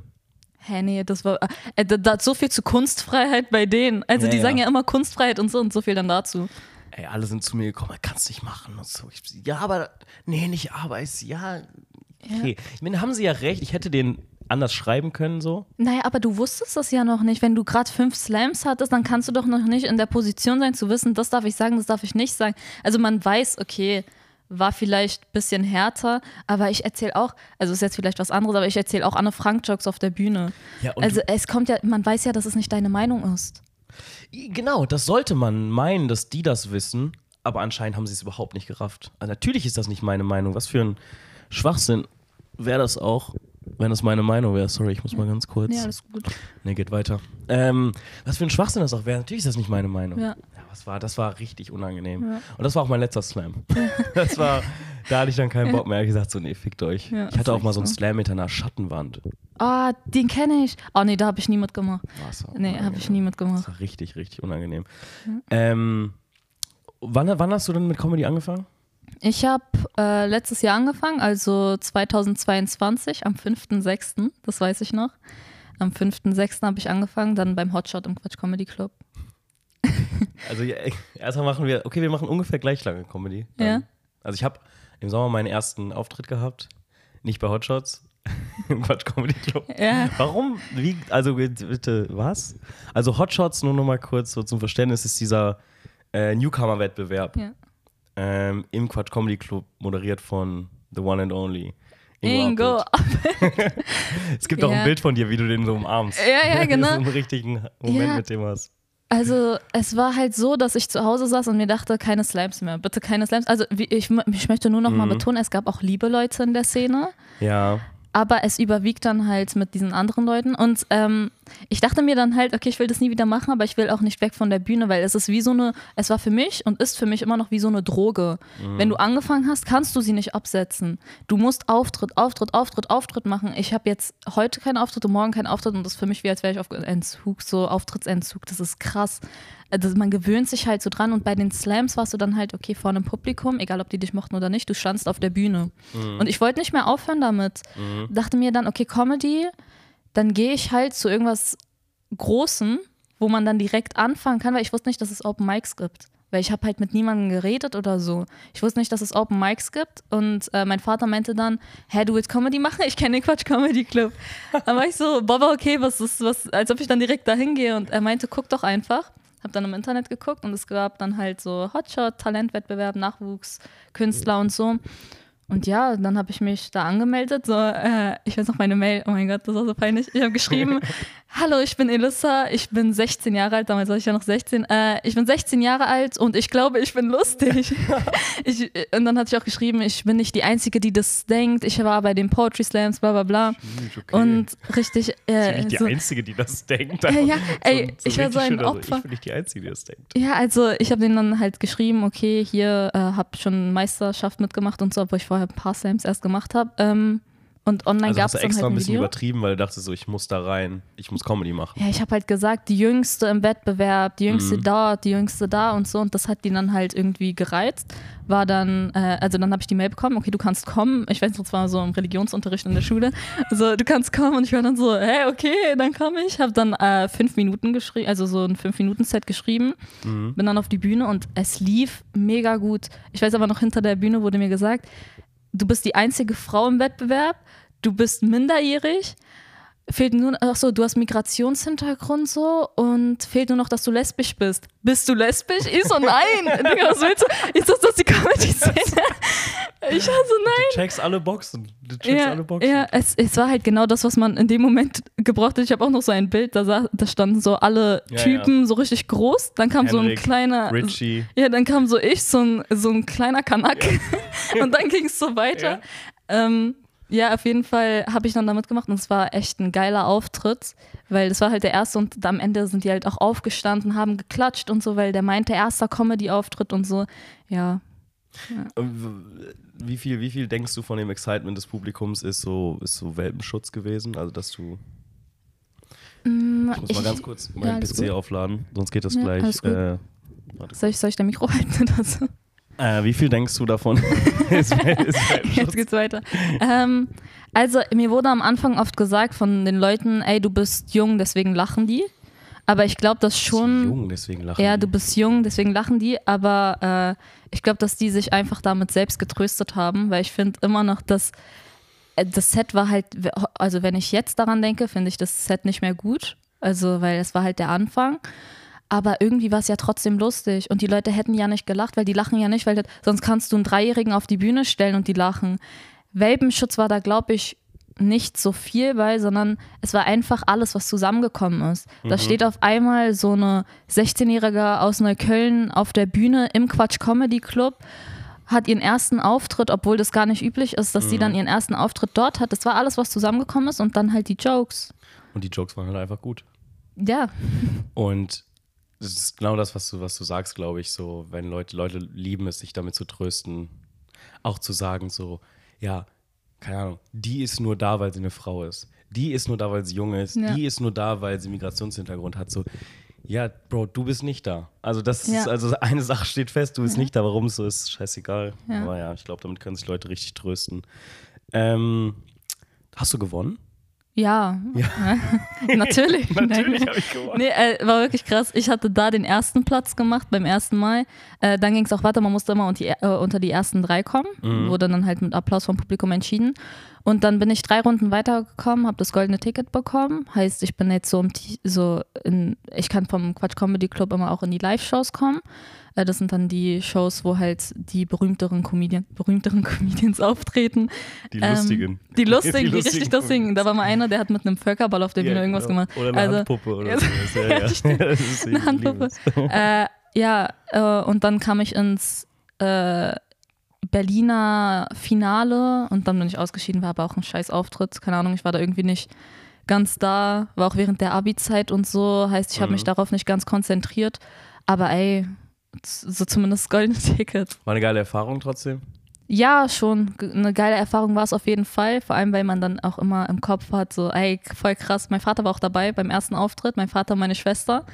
Hä, nee, das war äh, da, da, so viel zu Kunstfreiheit bei denen. Also Ja, die ja. sagen ja immer Kunstfreiheit und so und so viel dann dazu. Ey, alle sind zu mir gekommen, kannst nicht machen und so. Ich, ja, aber, nee, nicht aber, ja, okay. Ich meine, haben sie ja recht, ich hätte den anders schreiben können so. Naja, aber du wusstest das ja noch nicht. Wenn du gerade fünf Slams hattest, dann kannst du doch noch nicht in der Position sein, zu wissen, das darf ich sagen, das darf ich nicht sagen. Also man weiß, okay, war vielleicht ein bisschen härter, aber ich erzähle auch, also ist jetzt vielleicht was anderes, aber ich erzähle auch Anne Frank-Jokes auf der Bühne. Ja, also es kommt ja, man weiß ja, dass es nicht deine Meinung ist. Genau, das sollte man meinen, dass die das wissen, aber anscheinend haben sie es überhaupt nicht gerafft. Also natürlich ist das nicht meine Meinung. Was für ein Schwachsinn wäre das auch, wenn das meine Meinung wäre. Sorry, ich muss mal ganz kurz. Ja, alles gut. Ne, geht weiter. Ähm, was für ein Schwachsinn das auch wäre. Natürlich ist das nicht meine Meinung. Ja. Was war, das war richtig unangenehm. Ja. Und das war auch mein letzter Slam. [LAUGHS] das war, da hatte ich dann keinen Bock mehr. Ich gesagt so, nee, fickt euch. Ja, ich hatte auch mal so einen. Slam hinter einer Schattenwand. Ah, den kenne ich. Oh nee, da habe ich nie mitgemacht. Das war Nee, habe ich unangenehm. nie Das war richtig, richtig unangenehm. Ähm, wann, wann hast du denn mit Comedy angefangen? Ich habe äh, letztes Jahr angefangen, also 2022, am 5.6., das weiß ich noch. Am 5.6. habe ich angefangen, dann beim Hotshot im Quatsch Comedy Club. Also ja, erstmal machen wir, okay, wir machen ungefähr gleich lange Comedy. Ja. Ähm, Also ich habe im Sommer meinen ersten Auftritt gehabt, nicht bei Hotshots, [LAUGHS] im Quatsch Comedy Club. Ja. Warum? Wie? Also bitte, was? Also Hotshots, nur noch mal kurz so zum Verständnis, ist dieser äh, Newcomer-Wettbewerb Ja. ähm, im Quatsch Comedy Club, moderiert von The One and Only. Ingo. Appelt. [LAUGHS] Es gibt auch Ja. ein Bild von dir, wie du den so umarmst. Ja, ja, [LAUGHS] genau. so einen richtigen Moment Ja. mit dem hast. Also es war halt so, dass ich zu Hause saß und mir dachte, keine Slimes mehr, bitte keine Slimes. Also ich, ich möchte nur noch mal Mhm. betonen, es gab auch liebe Leute in der Szene, Ja. aber es überwiegt dann halt mit diesen anderen Leuten. Und ähm, ich dachte mir dann halt, okay, ich will das nie wieder machen, aber ich will auch nicht weg von der Bühne, weil es ist wie so eine, es war für mich und ist für mich immer noch wie so eine Droge. Wenn du angefangen hast, kannst du sie nicht absetzen. Du musst Auftritt, Auftritt, Auftritt, Auftritt machen. Ich habe jetzt heute keinen Auftritt und morgen keinen Auftritt und das ist für mich wie, als wäre ich auf Entzug, so Auftrittsentzug. Das ist krass. Äh, Das, man gewöhnt sich halt so dran und bei den Slams warst du dann halt, okay, vor einem Publikum, egal ob die dich mochten oder nicht, du standst auf der Bühne. Und ich wollte nicht mehr aufhören damit. Dachte mir dann, okay, Comedy, dann gehe ich halt zu irgendwas Großem, wo man dann direkt anfangen kann, weil ich wusste nicht, dass es Open Mics gibt. Weil ich habe halt mit niemandem geredet oder so. Ich wusste nicht, dass es Open Mics gibt. Und äh, mein Vater meinte dann, hä, du willst Comedy machen? [LAUGHS] Ich kenne den Quatsch Comedy Club. Dann war ich so, Baba, okay, was ist, was, als ob ich dann direkt dahin gehe. Und er meinte, guck doch einfach. Hab dann im Internet geguckt und es gab dann halt so Hotshot, Talentwettbewerb, Nachwuchs, Künstler und so. Und ja, dann habe ich mich da angemeldet. So, äh, ich weiß noch meine Mail. Oh mein Gott, das war so peinlich. Ich habe geschrieben: [LAUGHS] Hallo, ich bin Elissa. Ich bin 16 Jahre alt. Damals war ich ja noch 16. Äh, ich bin 16 Jahre alt und ich glaube, ich bin lustig. [LAUGHS] [LAUGHS] ich, und dann hatte ich auch geschrieben: Ich bin nicht die Einzige, die das denkt. Ich war bei den Poetry Slams, bla bla bla. Okay. Und richtig. ich bin Äh, nicht die so, Einzige, die das denkt. Ja, ja, ey, ich war so ein schön, also Opfer. Ich bin nicht die Einzige, die das denkt. Ja, also ich habe denen dann halt geschrieben, okay, hier äh, habe schon Meisterschaft mitgemacht und so, obwohl ich vorher ein paar Slams erst gemacht habe. Ähm, und online Also gab es dann extra halt ein ein bisschen Video. übertrieben, weil du dachtest so, ich muss da rein, ich muss Comedy machen. Ja, ich habe halt gesagt, die Jüngste im Wettbewerb, die Jüngste Mhm. dort, die Jüngste da und so. Und das hat die dann halt irgendwie gereizt. War dann, äh, also dann habe ich die Mail bekommen, okay, du kannst kommen. Ich weiß noch, es war so im Religionsunterricht in der Schule. So, du kannst kommen. Und ich war dann so, hey, okay, dann komme ich. Habe dann äh, fünf Minuten geschrieben, also so ein Fünf-Minuten-Set geschrieben. Mhm. Bin dann auf die Bühne und es lief mega gut. Ich weiß aber noch, hinter der Bühne wurde mir gesagt, du bist die einzige Frau im Wettbewerb, du bist minderjährig, fehlt nur, ach so, du hast Migrationshintergrund so und fehlt nur noch, dass du lesbisch bist. Bist du lesbisch? Ich so, nein. [LAUGHS] Digga, was willst du? Ist das, das die Comedy-Szene? [LAUGHS] Ich war so, nein. Du checkst alle Boxen. Du checkst Ja, alle Boxen. ja es, es war halt genau das, was man in dem Moment gebraucht hat. Ich habe auch noch so ein Bild, da, sah, da standen so alle Ja, Typen so richtig groß. Dann kam so ein Henrik, kleiner. Richie. Ja, dann kam so ich, so ein, so ein kleiner Kanak. [LAUGHS] und dann ging es so weiter. Ja. Ähm, ja, auf jeden Fall habe ich dann damit gemacht und es war echt ein geiler Auftritt, weil das war halt der erste und am Ende sind die halt auch aufgestanden, haben geklatscht und so, weil der meinte erster Comedy-Auftritt und so. Ja. W- Wie viel, wie viel denkst du von dem Excitement des Publikums ist so, ist so Welpenschutz gewesen? Also, dass du. Ich muss mal ganz kurz ja, meinen alles PC gut. aufladen, sonst geht das Ja, gleich. Äh, Soll ich, soll ich dein Mikro halten oder so? Äh, wie viel denkst du davon ist, Wel- ist Jetzt geht's weiter. ähm, also, mir wurde am Anfang oft gesagt von den Leuten, ey, du bist jung, deswegen lachen die. Aber ich glaube, dass schon. Jung, deswegen lachen. Ja, du bist jung, deswegen lachen die. Aber äh, ich glaube, dass die sich einfach damit selbst getröstet haben, weil ich finde immer noch, dass äh, das Set war halt, also wenn ich jetzt daran denke, finde ich das Set nicht mehr gut. Also, weil es war halt der Anfang. Aber irgendwie war es ja trotzdem lustig. Und die Leute hätten ja nicht gelacht, weil die lachen ja nicht, weil das, sonst kannst du einen Dreijährigen auf die Bühne stellen und die lachen. Welpenschutz war da, glaube ich, nicht so viel bei, sondern es war einfach alles, was zusammengekommen ist. Da steht auf einmal so eine 16-Jährige aus Neukölln auf der Bühne im Quatsch Comedy Club, hat ihren ersten Auftritt, obwohl das gar nicht üblich ist, dass sie dann ihren ersten Auftritt dort hat. Das war alles, was zusammengekommen ist und dann halt die Jokes. Und die Jokes waren halt einfach gut. Ja, Und das ist genau das, was du, was du sagst, glaube ich, so, wenn Leute, Leute lieben es, sich damit zu trösten, auch zu sagen, so, ja, keine Ahnung, die ist nur da, weil sie eine Frau ist. Die ist nur da, weil sie jung ist. Ja. Die ist nur da, weil sie Migrationshintergrund hat. So, ja, Bro, du bist nicht da. Also, das Ja. ist, also eine Sache steht fest, du bist nicht da. Warum es so ist, scheißegal. Ja. Aber ja, ich glaube, damit können sich Leute richtig trösten. Ähm, hast du gewonnen? Ja, [LAUGHS] natürlich. [LAUGHS] Natürlich Nein. habe ich gewonnen. Nee, äh, war wirklich krass. Ich hatte da den ersten Platz gemacht beim ersten Mal. Äh, dann ging es auch weiter, man musste immer unter die, äh, unter die ersten drei kommen. Mhm. Wurde dann halt mit Applaus vom Publikum entschieden. Und dann bin ich drei Runden weitergekommen, habe das goldene Ticket bekommen. Heißt, ich bin jetzt so, im, so in, ich kann vom Quatsch Comedy Club immer auch in die Live-Shows kommen. Äh, das sind dann die Shows, wo halt die berühmteren, Comedian, berühmteren [LAUGHS] Comedians auftreten. Die Ähm, lustigen. [LAUGHS] Die lustigen, die, lustigen richtig lustigen. Da war mal einer, der hat mit einem Völkerball auf der Bühne Ja, irgendwas genau. gemacht. Oder eine Also- Handpuppe oder [LAUGHS] Ja. Ja, ja. Eine Handpuppe. äh, ja, äh, und dann kam ich ins äh, Berliner Finale und dann bin ich ausgeschieden, war aber auch ein scheiß Auftritt. Keine Ahnung, ich war da irgendwie nicht ganz da, war auch während der Abi-Zeit und so. Heißt, ich habe Mhm. mich darauf nicht ganz konzentriert. Aber ey, so zumindest das goldene [LAUGHS] Ticket. War eine geile Erfahrung trotzdem. Ja, schon. Eine geile Erfahrung war es auf jeden Fall. Vor allem, weil man dann auch immer im Kopf hat, so, ey, voll krass. Mein Vater war auch dabei beim ersten Auftritt, mein Vater und meine Schwester.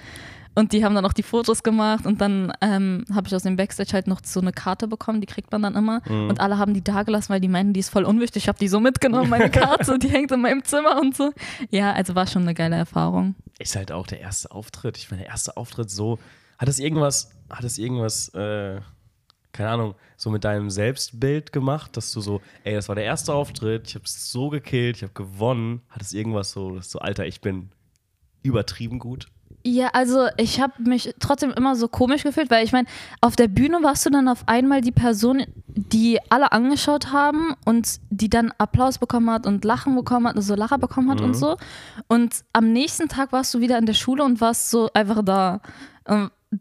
Und die haben dann auch die Fotos gemacht und dann ähm, habe ich aus dem Backstage halt noch so eine Karte bekommen, die kriegt man dann immer. Mhm. Und alle haben die da gelassen, weil die meinen, die ist voll unwichtig. Ich habe die so mitgenommen, meine [LAUGHS] Karte, die hängt in meinem Zimmer und so. Ja, also war schon eine geile Erfahrung. Ist halt auch der erste Auftritt. Ich meine, der erste Auftritt so. Hat es irgendwas, hat es irgendwas, äh, keine Ahnung, so mit deinem Selbstbild gemacht, dass du so, ey, das war der erste Auftritt, ich habe es so gekillt, ich habe gewonnen. Hat es irgendwas so, dass so, Alter, ich bin übertrieben gut? Ja, also ich habe mich trotzdem immer so komisch gefühlt, weil ich meine, auf der Bühne warst du dann auf einmal die Person, die alle angeschaut haben und die dann Applaus bekommen hat und Lachen bekommen hat, also Lacher bekommen hat und so. Und am nächsten Tag warst du wieder in der Schule und warst so einfach da.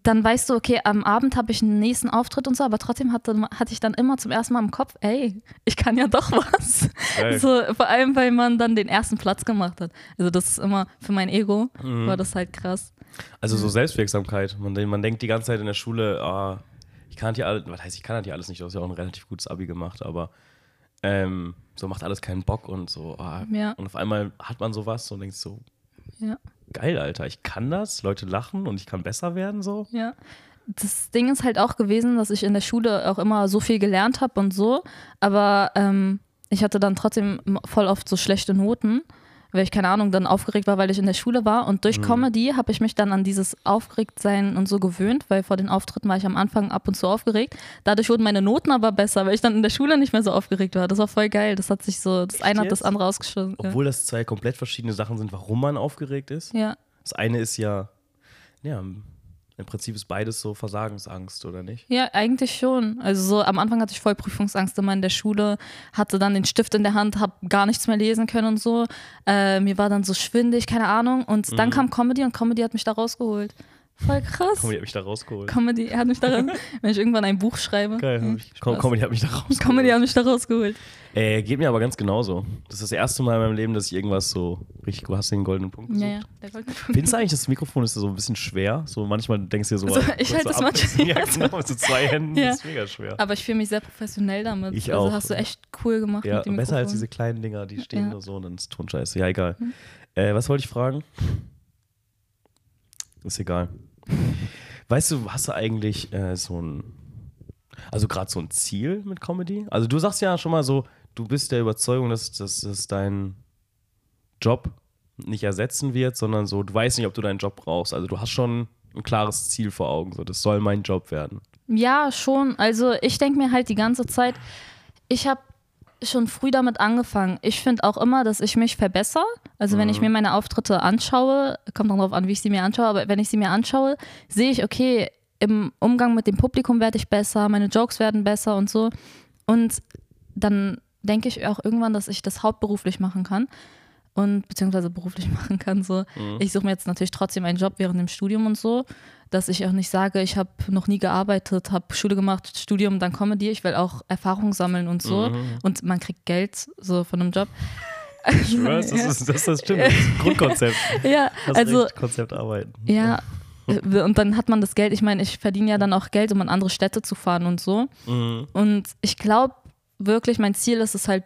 Dann weißt du, okay, am Abend habe ich einen nächsten Auftritt und so, aber trotzdem hatte, hatte ich dann immer zum ersten Mal im Kopf, ey, ich kann ja doch [LAUGHS] was. So, vor allem, weil man dann den ersten Platz gemacht hat. Also das ist immer, für mein Ego war das halt krass. Also so Selbstwirksamkeit. Man, man denkt die ganze Zeit in der Schule, ah, ich kann ja alles, was heißt, ich kann das ja alles nicht, du hast ja auch ein relativ gutes Abi gemacht, aber ähm, so macht alles keinen Bock und so, ah, Ja. und auf einmal hat man sowas und denkt so, Ja. Geil, Alter, ich kann das, Leute lachen und ich kann besser werden, so. Ja. Das Ding ist halt auch gewesen, dass ich in der Schule auch immer so viel gelernt habe und so, aber ähm, ich hatte dann trotzdem voll oft so schlechte Noten, weil ich keine Ahnung dann aufgeregt war, weil ich in der Schule war und durch Comedy habe ich mich dann an dieses Aufgeregtsein und so gewöhnt, weil vor den Auftritten war ich am Anfang ab und zu aufgeregt. Dadurch wurden meine Noten aber besser, weil ich dann in der Schule nicht mehr so aufgeregt war. Das war voll geil. Das hat sich so, das Echt eine hat das andere ausgeschlossen. Ja. Obwohl das zwei komplett verschiedene Sachen sind, warum man aufgeregt ist. ja. Das eine ist ja, ja, im Prinzip ist beides so Versagensangst, oder nicht? Ja, eigentlich schon. Also so am Anfang hatte ich voll Prüfungsangst immer in der Schule, hatte dann den Stift in der Hand, habe gar nichts mehr lesen können und so. Äh, mir war dann so schwindig, keine Ahnung. Und Mhm. dann kam Comedy und Comedy hat mich da rausgeholt. Voll krass. Comedy hat mich da rausgeholt. Comedy hat mich da raus, [LAUGHS] wenn ich irgendwann ein Buch schreibe. Geil, ich, Spaß. Comedy hat mich da rausgeholt. Comedy hat mich da rausgeholt. Äh, geht mir aber ganz genauso. Das ist das erste Mal in meinem Leben, dass ich irgendwas so richtig, du hast den goldenen Punkt gesucht. Ja, ja. Der goldene Punkt. Findest du eigentlich, das Mikrofon ist so ein bisschen schwer? So manchmal denkst du dir so, Also, ich halte [LAUGHS] [LAUGHS] so das manchmal- Ja, genau, mit so zwei Händen, Ja. das ist mega schwer. Aber ich fühle mich sehr professionell damit. Ich also auch. hast du echt cool gemacht Ja, mit dem besser als diese kleinen Dinger, die stehen Ja. nur so und dann ist Tonscheiße. Ja, egal. Äh, was wollte ich fragen? Ist egal. Weißt du, hast du eigentlich äh, so ein, also gerade so ein Ziel mit Comedy? Also du sagst ja schon mal so, du bist der Überzeugung, dass, dass, dass dein Job nicht ersetzen wird, sondern so, du weißt nicht, ob du deinen Job brauchst. Also du hast schon ein klares Ziel vor Augen, so, das soll mein Job werden. Ja, schon. Also ich denke mir halt die ganze Zeit, ich habe schon früh damit angefangen. Ich finde auch immer, dass ich mich verbessere. Also wenn ich mir meine Auftritte anschaue, kommt auch darauf an, wie ich sie mir anschaue, aber wenn ich sie mir anschaue, sehe ich, okay, im Umgang mit dem Publikum werde ich besser, meine Jokes werden besser und so. Und dann denke ich auch irgendwann, dass ich das hauptberuflich machen kann und beziehungsweise beruflich [LAUGHS] machen kann. So. Ich suche mir jetzt natürlich trotzdem einen Job während dem Studium und so, dass ich auch nicht sage, ich habe noch nie gearbeitet, habe Schule gemacht, Studium, dann Comedy. Ich will auch Erfahrung sammeln und so. Und man kriegt Geld so von einem Job. Ich schwör's, das, ist, das, das stimmt, das ist ein Grundkonzept. [LAUGHS] Ja, Das also Konzept arbeiten. ja. äh, Und dann hat man das Geld, ich meine, ich verdiene ja dann auch Geld, um in andere Städte zu fahren und so. Mhm. Und ich glaube wirklich, mein Ziel ist es halt,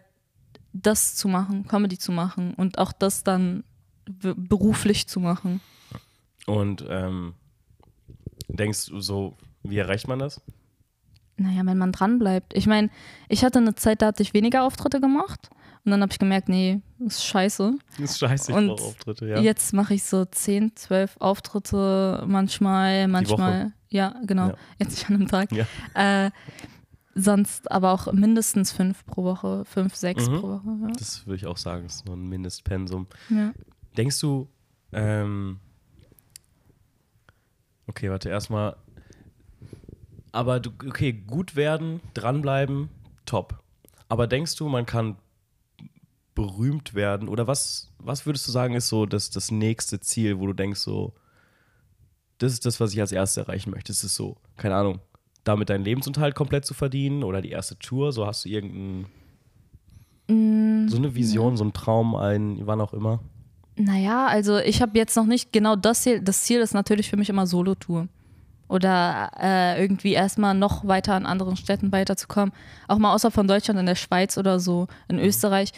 das zu machen, Comedy zu machen und auch das dann be- beruflich zu machen. Und ähm, denkst du so, wie erreicht man das? Naja, wenn man dran bleibt. Ich meine, ich hatte eine Zeit, da hatte ich weniger Auftritte gemacht. Und dann habe ich gemerkt, nee, ist scheiße. Ist scheiße, ich Und brauche Auftritte, ja. Jetzt mache ich so 10, 12 Auftritte manchmal, manchmal. Ja, genau. Ja. Jetzt nicht an einem Tag. Ja. Äh, sonst aber auch mindestens fünf pro Woche, fünf, sechs Mhm. pro Woche. Das würde ich auch sagen, ist so ein Mindestpensum. Ja. ja. Denkst du, ähm, okay, warte, erstmal, aber du, okay, gut werden, dranbleiben, top. Aber denkst du, man kann berühmt werden oder was, was würdest du sagen, ist so das, das nächste Ziel, wo du denkst, so, das ist das, was ich als erstes erreichen möchte. Das ist so, keine Ahnung, damit deinen Lebensunterhalt komplett zu verdienen oder die erste Tour, so hast du irgendein, Mm, so eine Vision, so ein Traum, ein, wann auch immer. Naja, also ich habe jetzt noch nicht genau das Ziel. Das Ziel ist natürlich für mich immer Solo-Tour. Oder äh, irgendwie erstmal noch weiter an anderen Städten weiterzukommen. Auch mal außer von Deutschland in der Schweiz oder so, in Österreich.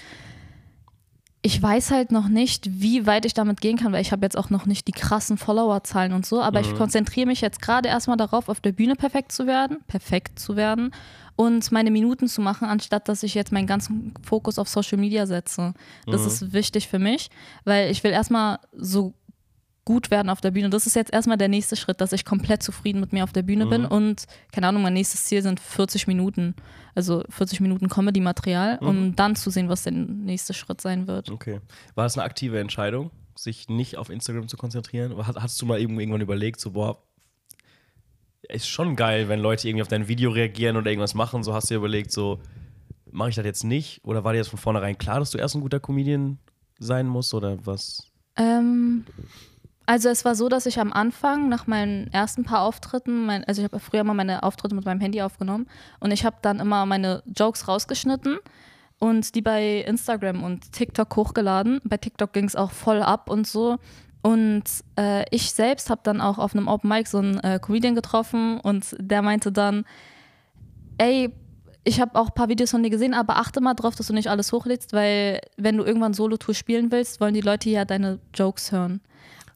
Ich weiß halt noch nicht, wie weit ich damit gehen kann, weil ich habe jetzt auch noch nicht die krassen Followerzahlen und so. Aber ich konzentriere mich jetzt gerade erstmal darauf, auf der Bühne perfekt zu werden, perfekt zu werden und meine Minuten zu machen, anstatt dass ich jetzt meinen ganzen Fokus auf Social Media setze. Das ist wichtig für mich, weil ich will erstmal so gut werden auf der Bühne. Das ist jetzt erstmal der nächste Schritt, dass ich komplett zufrieden mit mir auf der Bühne bin und, keine Ahnung, mein nächstes Ziel sind 40 Minuten, also 40 Minuten Comedy-Material, um dann zu sehen, was der nächste Schritt sein wird. Okay. War das eine aktive Entscheidung, sich nicht auf Instagram zu konzentrieren? Oder hat- Hast du mal irgend- irgendwann überlegt, so, boah, ist schon geil, wenn Leute irgendwie auf dein Video reagieren oder irgendwas machen? So hast du dir überlegt, so, mache ich das jetzt nicht? Oder war dir das von vornherein klar, dass du erst ein guter Comedian sein musst? Oder was? Ähm, also es war so, dass ich am Anfang nach meinen ersten paar Auftritten, mein, also ich habe früher immer meine Auftritte mit meinem Handy aufgenommen und ich habe dann immer meine Jokes rausgeschnitten und die bei Instagram und TikTok hochgeladen. Bei TikTok ging es auch voll ab und so. Und äh, ich selbst habe dann auch auf einem Open Mic so einen äh, Comedian getroffen und der meinte dann, ey, ich habe auch ein paar Videos von dir gesehen, aber achte mal drauf, dass du nicht alles hochlädst, weil wenn du irgendwann Solo-Tour spielen willst, wollen die Leute ja deine Jokes hören.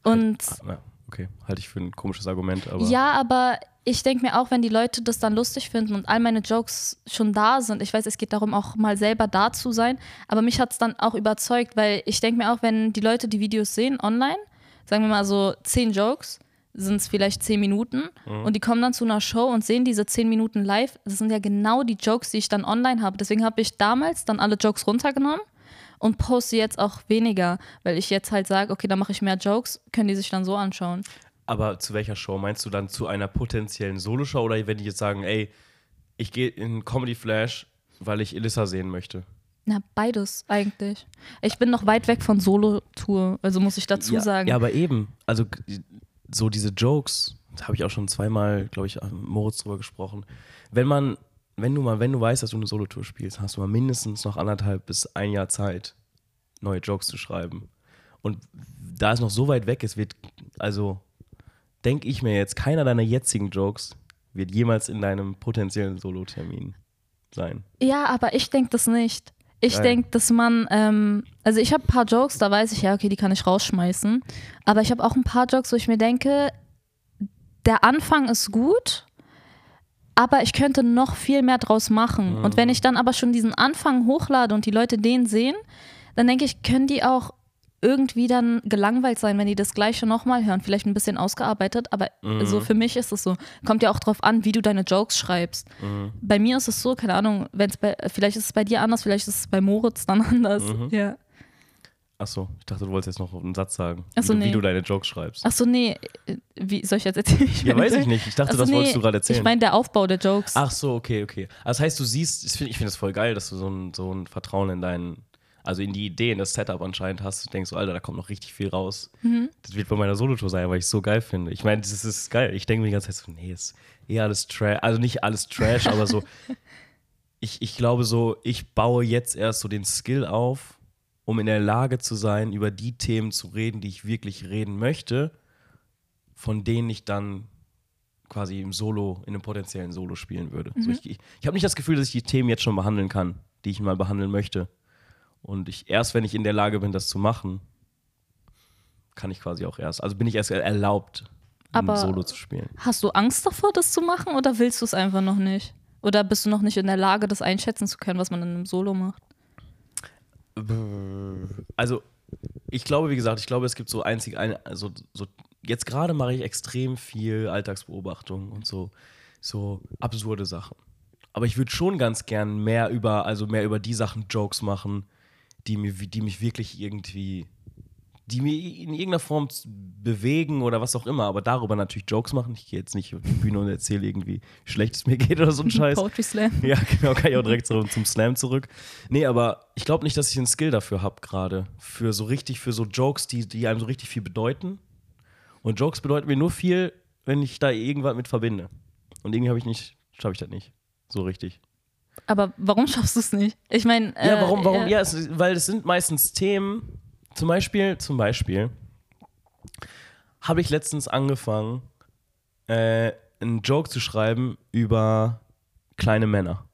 Und Ah, ja, okay, halte ich für ein komisches Argument, aber. ja, aber ich denke mir auch, wenn die Leute das dann lustig finden und all meine Jokes schon da sind, ich weiß, es geht darum, auch mal selber da zu sein, aber mich hat es dann auch überzeugt, weil ich denke mir auch, wenn die Leute die Videos sehen online, sagen wir mal so zehn Jokes, sind es vielleicht zehn Minuten und die kommen dann zu einer Show und sehen diese zehn Minuten live. Das sind ja genau die Jokes, die ich dann online habe. Deswegen habe ich damals dann alle Jokes runtergenommen und poste jetzt auch weniger, weil ich jetzt halt sage, okay, dann mache ich mehr Jokes, können die sich dann so anschauen. Aber zu welcher Show? Meinst du dann zu einer potenziellen Soloshow oder wenn die jetzt sagen, ey, ich gehe in Comedy Flash, weil ich Elissa sehen möchte? Na, beides eigentlich. Ich bin noch weit weg von Solo-Tour, also muss ich dazu ja, sagen. Ja, aber eben, also so diese Jokes, da habe ich auch schon zweimal, glaube ich, mit Moritz drüber gesprochen. Wenn man, wenn du mal, wenn du weißt, dass du eine Solotour spielst, hast du mal mindestens noch anderthalb bis ein Jahr Zeit, neue Jokes zu schreiben. Und da es noch so weit weg ist, wird, also denke ich mir jetzt, keiner deiner jetzigen Jokes wird jemals in deinem potenziellen Solo-Termin sein. Ja, aber ich denke das nicht. Ich denke, dass man, ähm, also ich habe ein paar Jokes, da weiß ich, ja, okay, die kann ich rausschmeißen. Aber ich habe auch ein paar Jokes, wo ich mir denke, der Anfang ist gut, aber ich könnte noch viel mehr draus machen. Und wenn ich dann aber schon diesen Anfang hochlade und die Leute den sehen, dann denke ich, können die auch irgendwie dann gelangweilt sein, wenn die das Gleiche nochmal hören. Vielleicht ein bisschen ausgearbeitet, aber so für mich ist es so. Kommt ja auch drauf an, wie du deine Jokes schreibst. Bei mir ist es so, keine Ahnung, wenn's bei, vielleicht ist es bei dir anders, vielleicht ist es bei Moritz dann anders. Ja. Achso, ich dachte, du wolltest jetzt noch einen Satz sagen, Ach so, wie, du, wie nee. du deine Jokes schreibst. Achso, nee, wie soll ich jetzt erzählen? wie Ja, weiß ich nicht. Ich dachte, Ach so, das wolltest nee, du gerade erzählen. Ich meine, der Aufbau der Jokes. Ach so, okay, okay. Also das heißt, du siehst, ich finde ich find das voll geil, dass du so ein, so ein Vertrauen in deinen, also in die Idee, in das Setup anscheinend hast. Du denkst so, Alter, da kommt noch richtig viel raus. Mhm. Das wird bei meiner Solotour sein, weil ich es so geil finde. Ich meine, das ist geil. Ich denke mir die ganze Zeit so, nee, ist eher alles Trash. Also nicht alles Trash, aber so, [LAUGHS] ich, ich glaube so, ich baue jetzt erst so den Skill auf, um in der Lage zu sein, über die Themen zu reden, die ich wirklich reden möchte, von denen ich dann quasi im Solo, in einem potenziellen Solo spielen würde. So, ich ich, ich habe nicht das Gefühl, dass ich die Themen jetzt schon behandeln kann, die ich mal behandeln möchte. Und ich erst, wenn ich in der Lage bin, das zu machen, kann ich quasi auch erst, also bin ich erst erlaubt, Aber- Solo zu spielen. Hast du Angst davor, das zu machen oder willst du es einfach noch nicht? Oder bist du noch nicht in der Lage, das einschätzen zu können, was man in einem Solo macht? Also, ich glaube, wie gesagt, ich glaube, es gibt so einzig ein, also so jetzt gerade mache ich extrem viel Alltagsbeobachtung und so, so absurde Sachen. Aber ich würde schon ganz gern mehr über, also mehr über die Sachen Jokes machen, die, mir, die mich wirklich irgendwie, die mir in irgendeiner Form bewegen oder was auch immer, aber darüber natürlich Jokes machen. Ich gehe jetzt nicht auf die Bühne und erzähle irgendwie, wie schlecht es mir geht oder so ein [LAUGHS] Scheiß. Poetry Slam. Ja, genau, kann ich auch direkt so zum Slam zurück. Nee, aber ich glaube nicht, dass ich einen Skill dafür habe gerade. Für so richtig, für so Jokes, die, die einem so richtig viel bedeuten. Und Jokes bedeuten mir nur viel, wenn ich da irgendwas mit verbinde. Und irgendwie habe ich nicht, schaffe ich das nicht. So richtig. Aber warum schaffst du es nicht? Ich meine. Ja, warum, warum? Äh, Ja, es, weil es sind meistens Themen, zum Beispiel, zum Beispiel, habe ich letztens angefangen, äh, einen Joke zu schreiben über kleine Männer.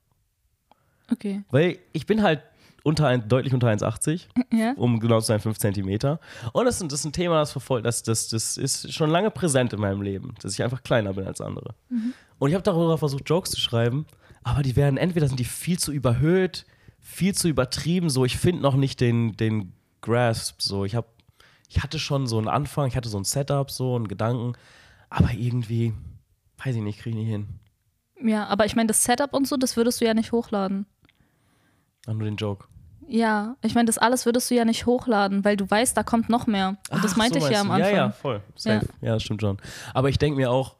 Okay. Weil ich bin halt unter ein, deutlich unter 1,80, [LAUGHS] Ja. um genau zu sein, 5 Zentimeter. Und das, ist- das ist ein Thema, das verfolgt, das, das, das ist schon lange präsent in meinem Leben, dass ich einfach kleiner bin als andere. Und ich habe darüber versucht, Jokes zu schreiben, aber die werden entweder sind die viel zu überhöht, viel zu übertrieben, so ich finde noch nicht den, den Grasp, so ich habe, ich hatte schon so einen Anfang, ich hatte so ein Setup, so einen Gedanken, aber irgendwie, weiß ich nicht, kriege ich nicht hin. Ja, aber ich meine, das Setup und so, das würdest du ja nicht hochladen. Ach, nur den Joke. Ja, ich meine, das alles würdest du ja nicht hochladen, weil du weißt, da kommt noch mehr. Und das Ach, meinte so ich ja am. Anfang. Ja, ja, voll. Safe. Ja, das stimmt schon. Aber ich denke mir auch,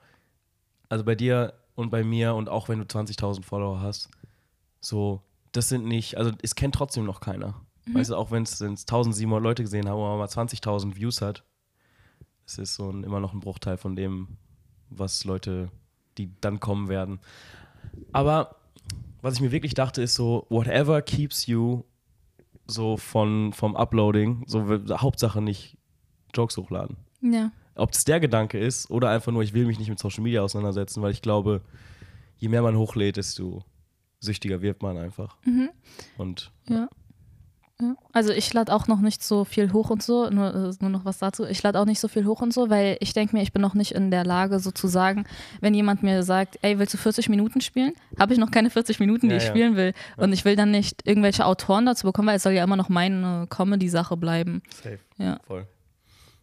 also bei dir und bei mir und auch wenn du 20.000 Follower hast, so, das sind nicht, also es kennt trotzdem noch keiner. Mhm. Weißt du, auch wenn es 1700 Leute gesehen haben, aber mal 20.000 Views hat, es ist so ein, immer noch ein Bruchteil von dem, was Leute, die dann kommen werden. Aber was ich mir wirklich dachte, ist so, whatever keeps you so von, vom Uploading, so Hauptsache nicht Jokes hochladen. Ja. Ob es der Gedanke ist oder einfach nur, ich will mich nicht mit Social Media auseinandersetzen, weil ich glaube, je mehr man hochlädt, desto süchtiger wird man einfach. Und Ja. ja. Also ich lade auch noch nicht so viel hoch und so, nur, äh, nur noch was dazu. Ich lade auch nicht so viel hoch und so, weil ich denke mir, ich bin noch nicht in der Lage, sozusagen, wenn jemand mir sagt, ey, willst du 40 Minuten spielen? Habe ich noch keine 40 Minuten, die Ja, ich ja. spielen will. Und ich will dann nicht irgendwelche Autoren dazu bekommen, weil es soll ja immer noch meine Comedy-Sache bleiben. safe. Ja. Voll.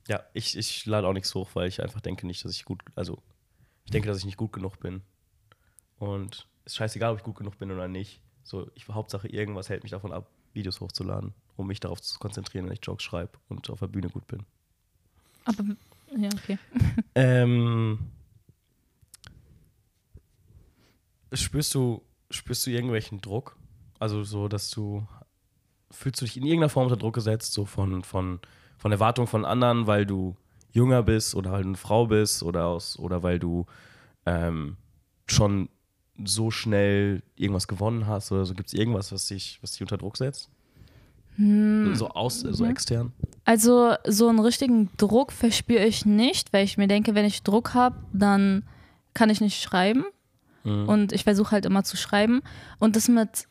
Ja, ich, ich lade auch nichts hoch, weil ich einfach denke nicht, dass ich gut, also ich denke, dass ich nicht gut genug bin. Und es ist scheißegal, ob ich gut genug bin oder nicht. So, ich Hauptsache irgendwas hält mich davon ab, Videos hochzuladen, um mich darauf zu konzentrieren, wenn ich Jokes schreibe und auf der Bühne gut bin. Aber, ja, okay. [LAUGHS] [LAUGHS] Ähm, spürst du, spürst du irgendwelchen Druck? Also so, dass du, fühlst du dich in irgendeiner Form unter Druck gesetzt, so von, von, von Erwartungen von anderen, weil du jünger bist oder halt eine Frau bist oder aus, oder weil du ähm, schon so schnell irgendwas gewonnen hast oder so? Gibt es irgendwas, was dich, was dich unter Druck setzt? So aus, so extern? Also so einen richtigen Druck verspüre ich nicht, weil ich mir denke, wenn ich Druck habe, dann kann ich nicht schreiben. Und ich versuche halt immer zu schreiben. Und das mit,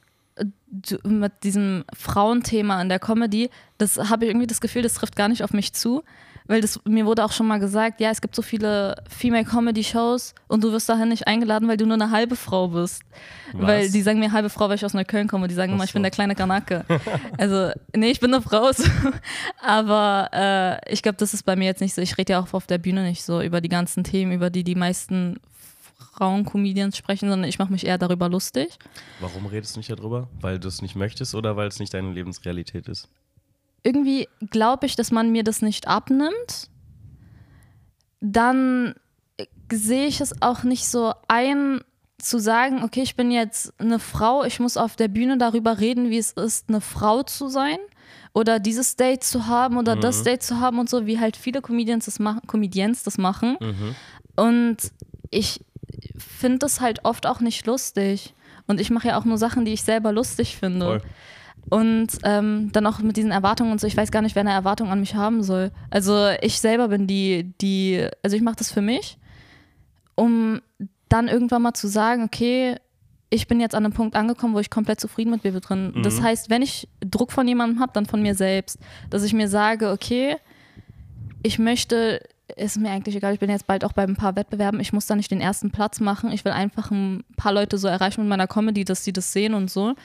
mit diesem Frauenthema in der Comedy, das habe ich irgendwie das Gefühl, das trifft gar nicht auf mich zu. Weil das, mir wurde auch schon mal gesagt, ja, es gibt so viele Female Comedy Shows und du wirst dahin nicht eingeladen, weil du nur eine halbe Frau bist. Was? Weil die sagen mir halbe Frau, weil ich aus Neukölln komme. Die sagen immer, ich bin der kleine Kanake. [LAUGHS] also, nee, ich bin eine Frau. so. [LAUGHS] Aber äh, ich glaube, das ist bei mir jetzt nicht so. Ich rede ja auch auf der Bühne nicht so über die ganzen Themen, über die die meisten Frauen-Comedians sprechen, sondern ich mache mich eher darüber lustig. Warum redest du nicht darüber? Weil du es nicht möchtest oder weil es nicht deine Lebensrealität ist? irgendwie glaube ich, dass man mir das nicht abnimmt. Dann sehe ich es auch nicht so ein, zu sagen, okay, ich bin jetzt eine Frau, ich muss auf der Bühne darüber reden, wie es ist, eine Frau zu sein oder dieses Date zu haben oder das Date zu haben und so, wie halt viele Comedians das machen, Comedians das machen. Und ich finde das halt oft auch nicht lustig. Und ich mache ja auch nur Sachen, die ich selber lustig finde. Voll. Und ähm, dann auch mit diesen Erwartungen und so, ich weiß gar nicht, wer eine Erwartung an mich haben soll. Also ich selber bin die, die, also ich mache das für mich, um dann irgendwann mal zu sagen, okay, ich bin jetzt an einem Punkt angekommen, wo ich komplett zufrieden mit mir bin. Das heißt, wenn ich Druck von jemandem habe, dann von mir selbst. Dass ich mir sage, okay, ich möchte, ist mir eigentlich egal, ich bin jetzt bald auch bei ein paar Wettbewerben, ich muss da nicht den ersten Platz machen. Ich will einfach ein paar Leute so erreichen mit meiner Comedy, dass sie das sehen und so.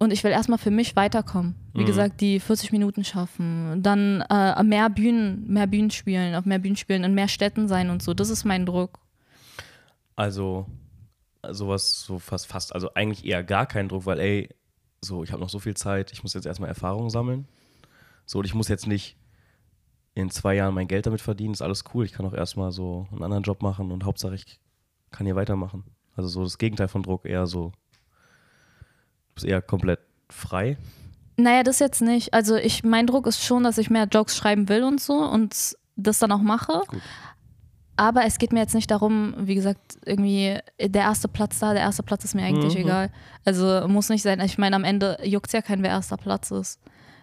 Und ich will erstmal für mich weiterkommen. Wie Mhm. gesagt, die 40 Minuten schaffen, dann äh, mehr Bühnen, mehr Bühnen spielen, auf mehr Bühnen spielen, in mehr Städten sein und so. Das ist mein Druck. Also sowas, so fast, fast, also eigentlich eher gar keinen Druck, weil ey, so, ich habe noch so viel Zeit, ich muss jetzt erstmal Erfahrung sammeln. So, und ich muss jetzt nicht in zwei Jahren mein Geld damit verdienen, ist alles cool. Ich kann auch erstmal so einen anderen Job machen und Hauptsache ich kann hier weitermachen. Also so das Gegenteil von Druck, eher so, du bist eher komplett frei. Naja, das jetzt nicht. Also ich, mein Druck ist schon, dass ich mehr Jokes schreiben will und so und das dann auch mache. Gut. Aber es geht mir jetzt nicht darum, wie gesagt, irgendwie der erste Platz da, der erste Platz ist mir eigentlich Mhm. egal. Also muss nicht sein. Ich meine, am Ende juckt es ja kein, wer erster Platz ist.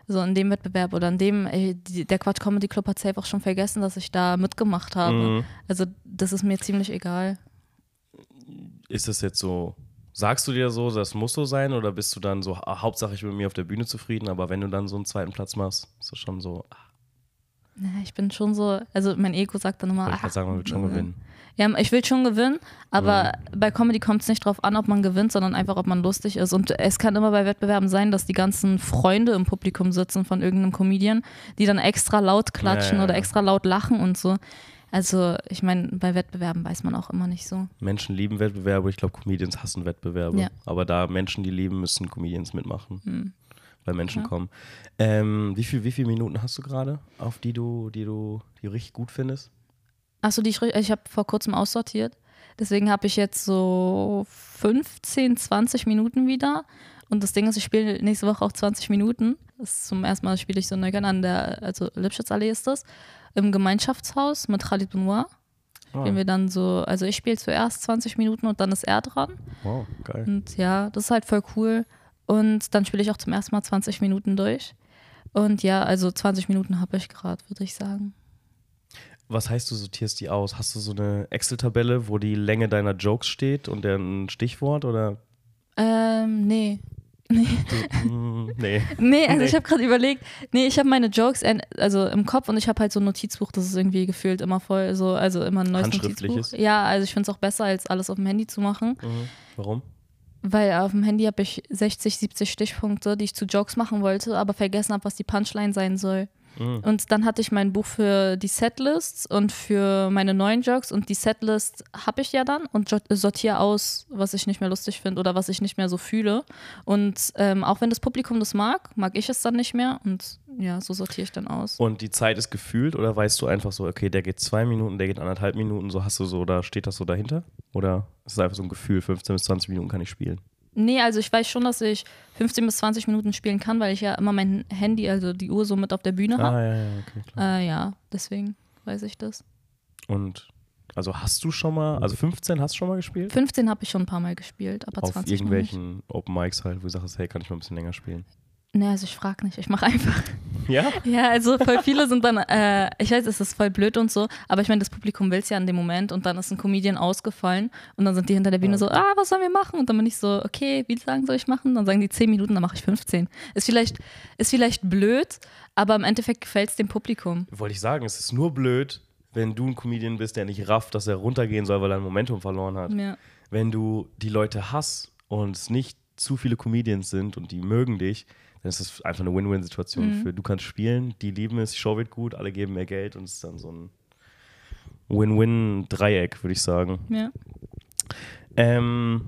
So in dem Wettbewerb oder in dem, ey, die, der Quatsch Comedy Club hat safe auch schon vergessen, dass ich da mitgemacht habe. Mhm. Also das ist mir ziemlich egal. Ist es jetzt so, sagst du dir so, das muss so sein oder bist du dann so, ah, Hauptsache ich bin mit mir auf der Bühne zufrieden, aber wenn du dann so einen zweiten Platz machst, ist das schon so, ah, Ja, ich bin schon so, also mein Ego sagt dann immer, ich ah, gerade sagen, man wird schon gewinnen. Ja, ich will schon gewinnen, aber bei Comedy kommt es nicht drauf an, ob man gewinnt, sondern einfach, ob man lustig ist. Und es kann immer bei Wettbewerben sein, dass die ganzen Freunde im Publikum sitzen von irgendeinem Comedian, die dann extra laut klatschen Ja, ja, oder extra laut lachen und so. Also, ich meine, bei Wettbewerben weiß man auch immer nicht so. Menschen lieben Wettbewerbe, ich glaube, Comedians hassen Wettbewerbe. Ja. Aber da Menschen die lieben, müssen Comedians mitmachen, Hm. weil Menschen Ja. kommen. Ähm, wie, viel, wie viele Minuten hast du gerade, auf die du, die du die du richtig gut findest? Achso, die ich, ich habe vor kurzem aussortiert. Deswegen habe ich jetzt so 15, 20 Minuten wieder. Und das Ding ist, ich spiele nächste Woche auch 20 Minuten. Das ist zum ersten Mal spiele ich so Neukölln an der, also Lipschitzallee ist das, im Gemeinschaftshaus mit Khalid Benoit. Ah, Spielen wir dann so, also ich spiele zuerst 20 Minuten und dann ist er dran. wow, geil. Und ja, das ist halt voll cool. Und dann spiele ich auch zum ersten Mal 20 Minuten durch. Und ja, also 20 Minuten habe ich gerade, würde ich sagen. Was heißt, du sortierst die aus? Hast du so eine Excel-Tabelle, wo die Länge deiner Jokes steht und ein Stichwort oder? Ähm, nee. Du, mm, nee. [LAUGHS] Nee, also Nee. ich habe gerade überlegt, nee, ich habe meine Jokes en- also im Kopf und ich habe halt so ein Notizbuch, das ist irgendwie gefühlt immer voll, so, also immer ein neues? Notizbuch. Ja, also ich finde es auch besser, als alles auf dem Handy zu machen, Mhm. Warum? weil auf dem Handy habe ich 60, 70 Stichpunkte, die ich zu Jokes machen wollte, aber vergessen habe, was die Punchline sein soll. Mhm. Und dann hatte ich mein Buch für die Setlists und für meine neuen Jokes und die Setlist habe ich ja dann und sortiere aus, was ich nicht mehr lustig finde oder was ich nicht mehr so fühle. Und ähm, auch wenn das Publikum das mag, mag ich es dann nicht mehr und ja, so sortiere ich dann aus. Und die Zeit ist gefühlt oder weißt du einfach so, okay, der geht zwei Minuten, der geht anderthalb Minuten, so hast du so, oder steht das so dahinter? Oder ist es einfach so ein Gefühl, 15 bis 20 Minuten kann ich spielen? Nee, also ich weiß schon, dass ich 15 bis 20 Minuten spielen kann, weil ich ja immer mein Handy, also die Uhr so mit auf der Bühne habe. Ah, ja, ja, okay, klar. Äh, ja, deswegen weiß ich das. Und also hast du schon mal, also 15 hast du schon mal gespielt? 15 habe ich schon ein paar Mal gespielt, aber Auf 20 noch nicht. irgendwelchen Open Mics halt, wo du sagst, hey, kann ich mal ein bisschen länger spielen? Nee, also ich frage nicht, ich mache einfach. Ja? Ja, also voll viele sind dann, äh, ich weiß, es ist voll blöd und so, aber ich meine, das Publikum will es ja in dem Moment und dann ist ein Comedian ausgefallen und dann sind die hinter der Bühne so, ah, was sollen wir machen? Und dann bin ich so, okay, wie lang soll ich machen? Dann sagen die 10 Minuten, dann mache ich 15. Ist vielleicht, ist vielleicht blöd, aber im Endeffekt gefällt es dem Publikum. Wollte ich sagen, es ist nur blöd, wenn du ein Comedian bist, der nicht rafft, dass er runtergehen soll, weil er ein Momentum verloren hat. Ja. Wenn du die Leute hast und es nicht zu viele Comedians sind und die mögen dich, dann ist das einfach eine Win-Win-Situation Mhm. für du kannst spielen, die lieben es, die Show wird gut, alle geben mehr Geld und es ist dann so ein Win-Win-Dreieck, würde ich sagen. ja. Ähm,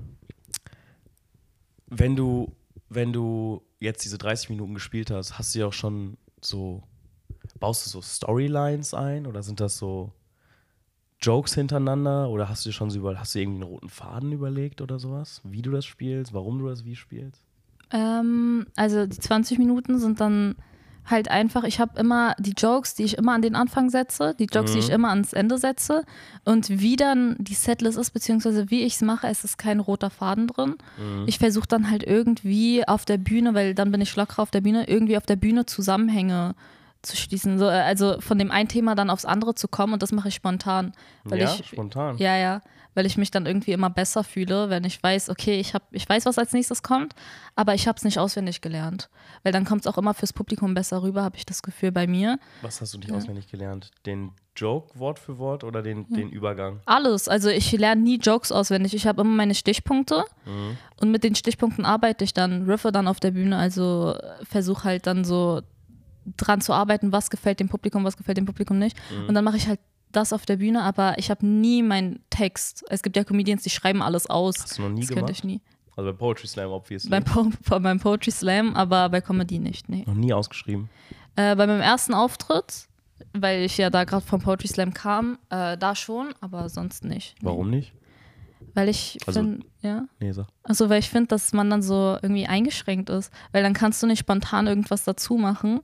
wenn du, wenn du jetzt diese 30 Minuten gespielt hast, hast du ja auch schon so, baust du so Storylines ein oder sind das so Jokes hintereinander oder hast du dir schon so über, hast du irgendwie einen roten Faden überlegt oder sowas, wie du das spielst, warum du das wie spielst? Ähm, also die 20 Minuten sind dann halt einfach, ich habe immer die Jokes, die ich immer an den Anfang setze, die Jokes, die ich immer ans Ende setze und wie dann die Setlist ist, beziehungsweise wie ich es mache, es ist kein roter Faden drin. Ich versuche dann halt irgendwie auf der Bühne, weil dann bin ich locker auf der Bühne, irgendwie auf der Bühne Zusammenhänge abzuschließen. So, äh, also von dem einen Thema dann aufs andere zu kommen und das mache ich spontan. Weil ja, ich, spontan. Ja, ja. Weil ich mich dann irgendwie immer besser fühle, wenn ich weiß, okay, ich, hab, ich weiß, was als nächstes kommt, aber ich habe es nicht auswendig gelernt. Weil dann kommt es auch immer fürs Publikum besser rüber, habe ich das Gefühl bei mir. Was hast du nicht auswendig gelernt? Den Joke Wort für Wort oder den, den Übergang? Alles. Also ich lerne nie Jokes auswendig. Ich habe immer meine Stichpunkte und mit den Stichpunkten arbeite ich dann, riffe dann auf der Bühne, also versuche halt dann so dran zu arbeiten, was gefällt dem Publikum, was gefällt dem Publikum nicht. Und dann mache ich halt das auf der Bühne, aber ich habe nie meinen Text. Es gibt ja Comedians, die schreiben alles aus. Hast du noch nie das gemacht? könnte ich nie. Also bei Poetry Slam obviously. Beim, po beim Poetry Slam, aber bei Comedy nicht, nee. noch nie ausgeschrieben. Äh, bei meinem ersten Auftritt, weil ich ja da gerade vom Poetry Slam kam, äh, da schon, aber sonst nicht. Nee. Warum nicht? Weil ich Also- finde, ja. Nee, sag. Also, weil ich finde, dass man dann so irgendwie eingeschränkt ist. Weil dann kannst du nicht spontan irgendwas dazu machen,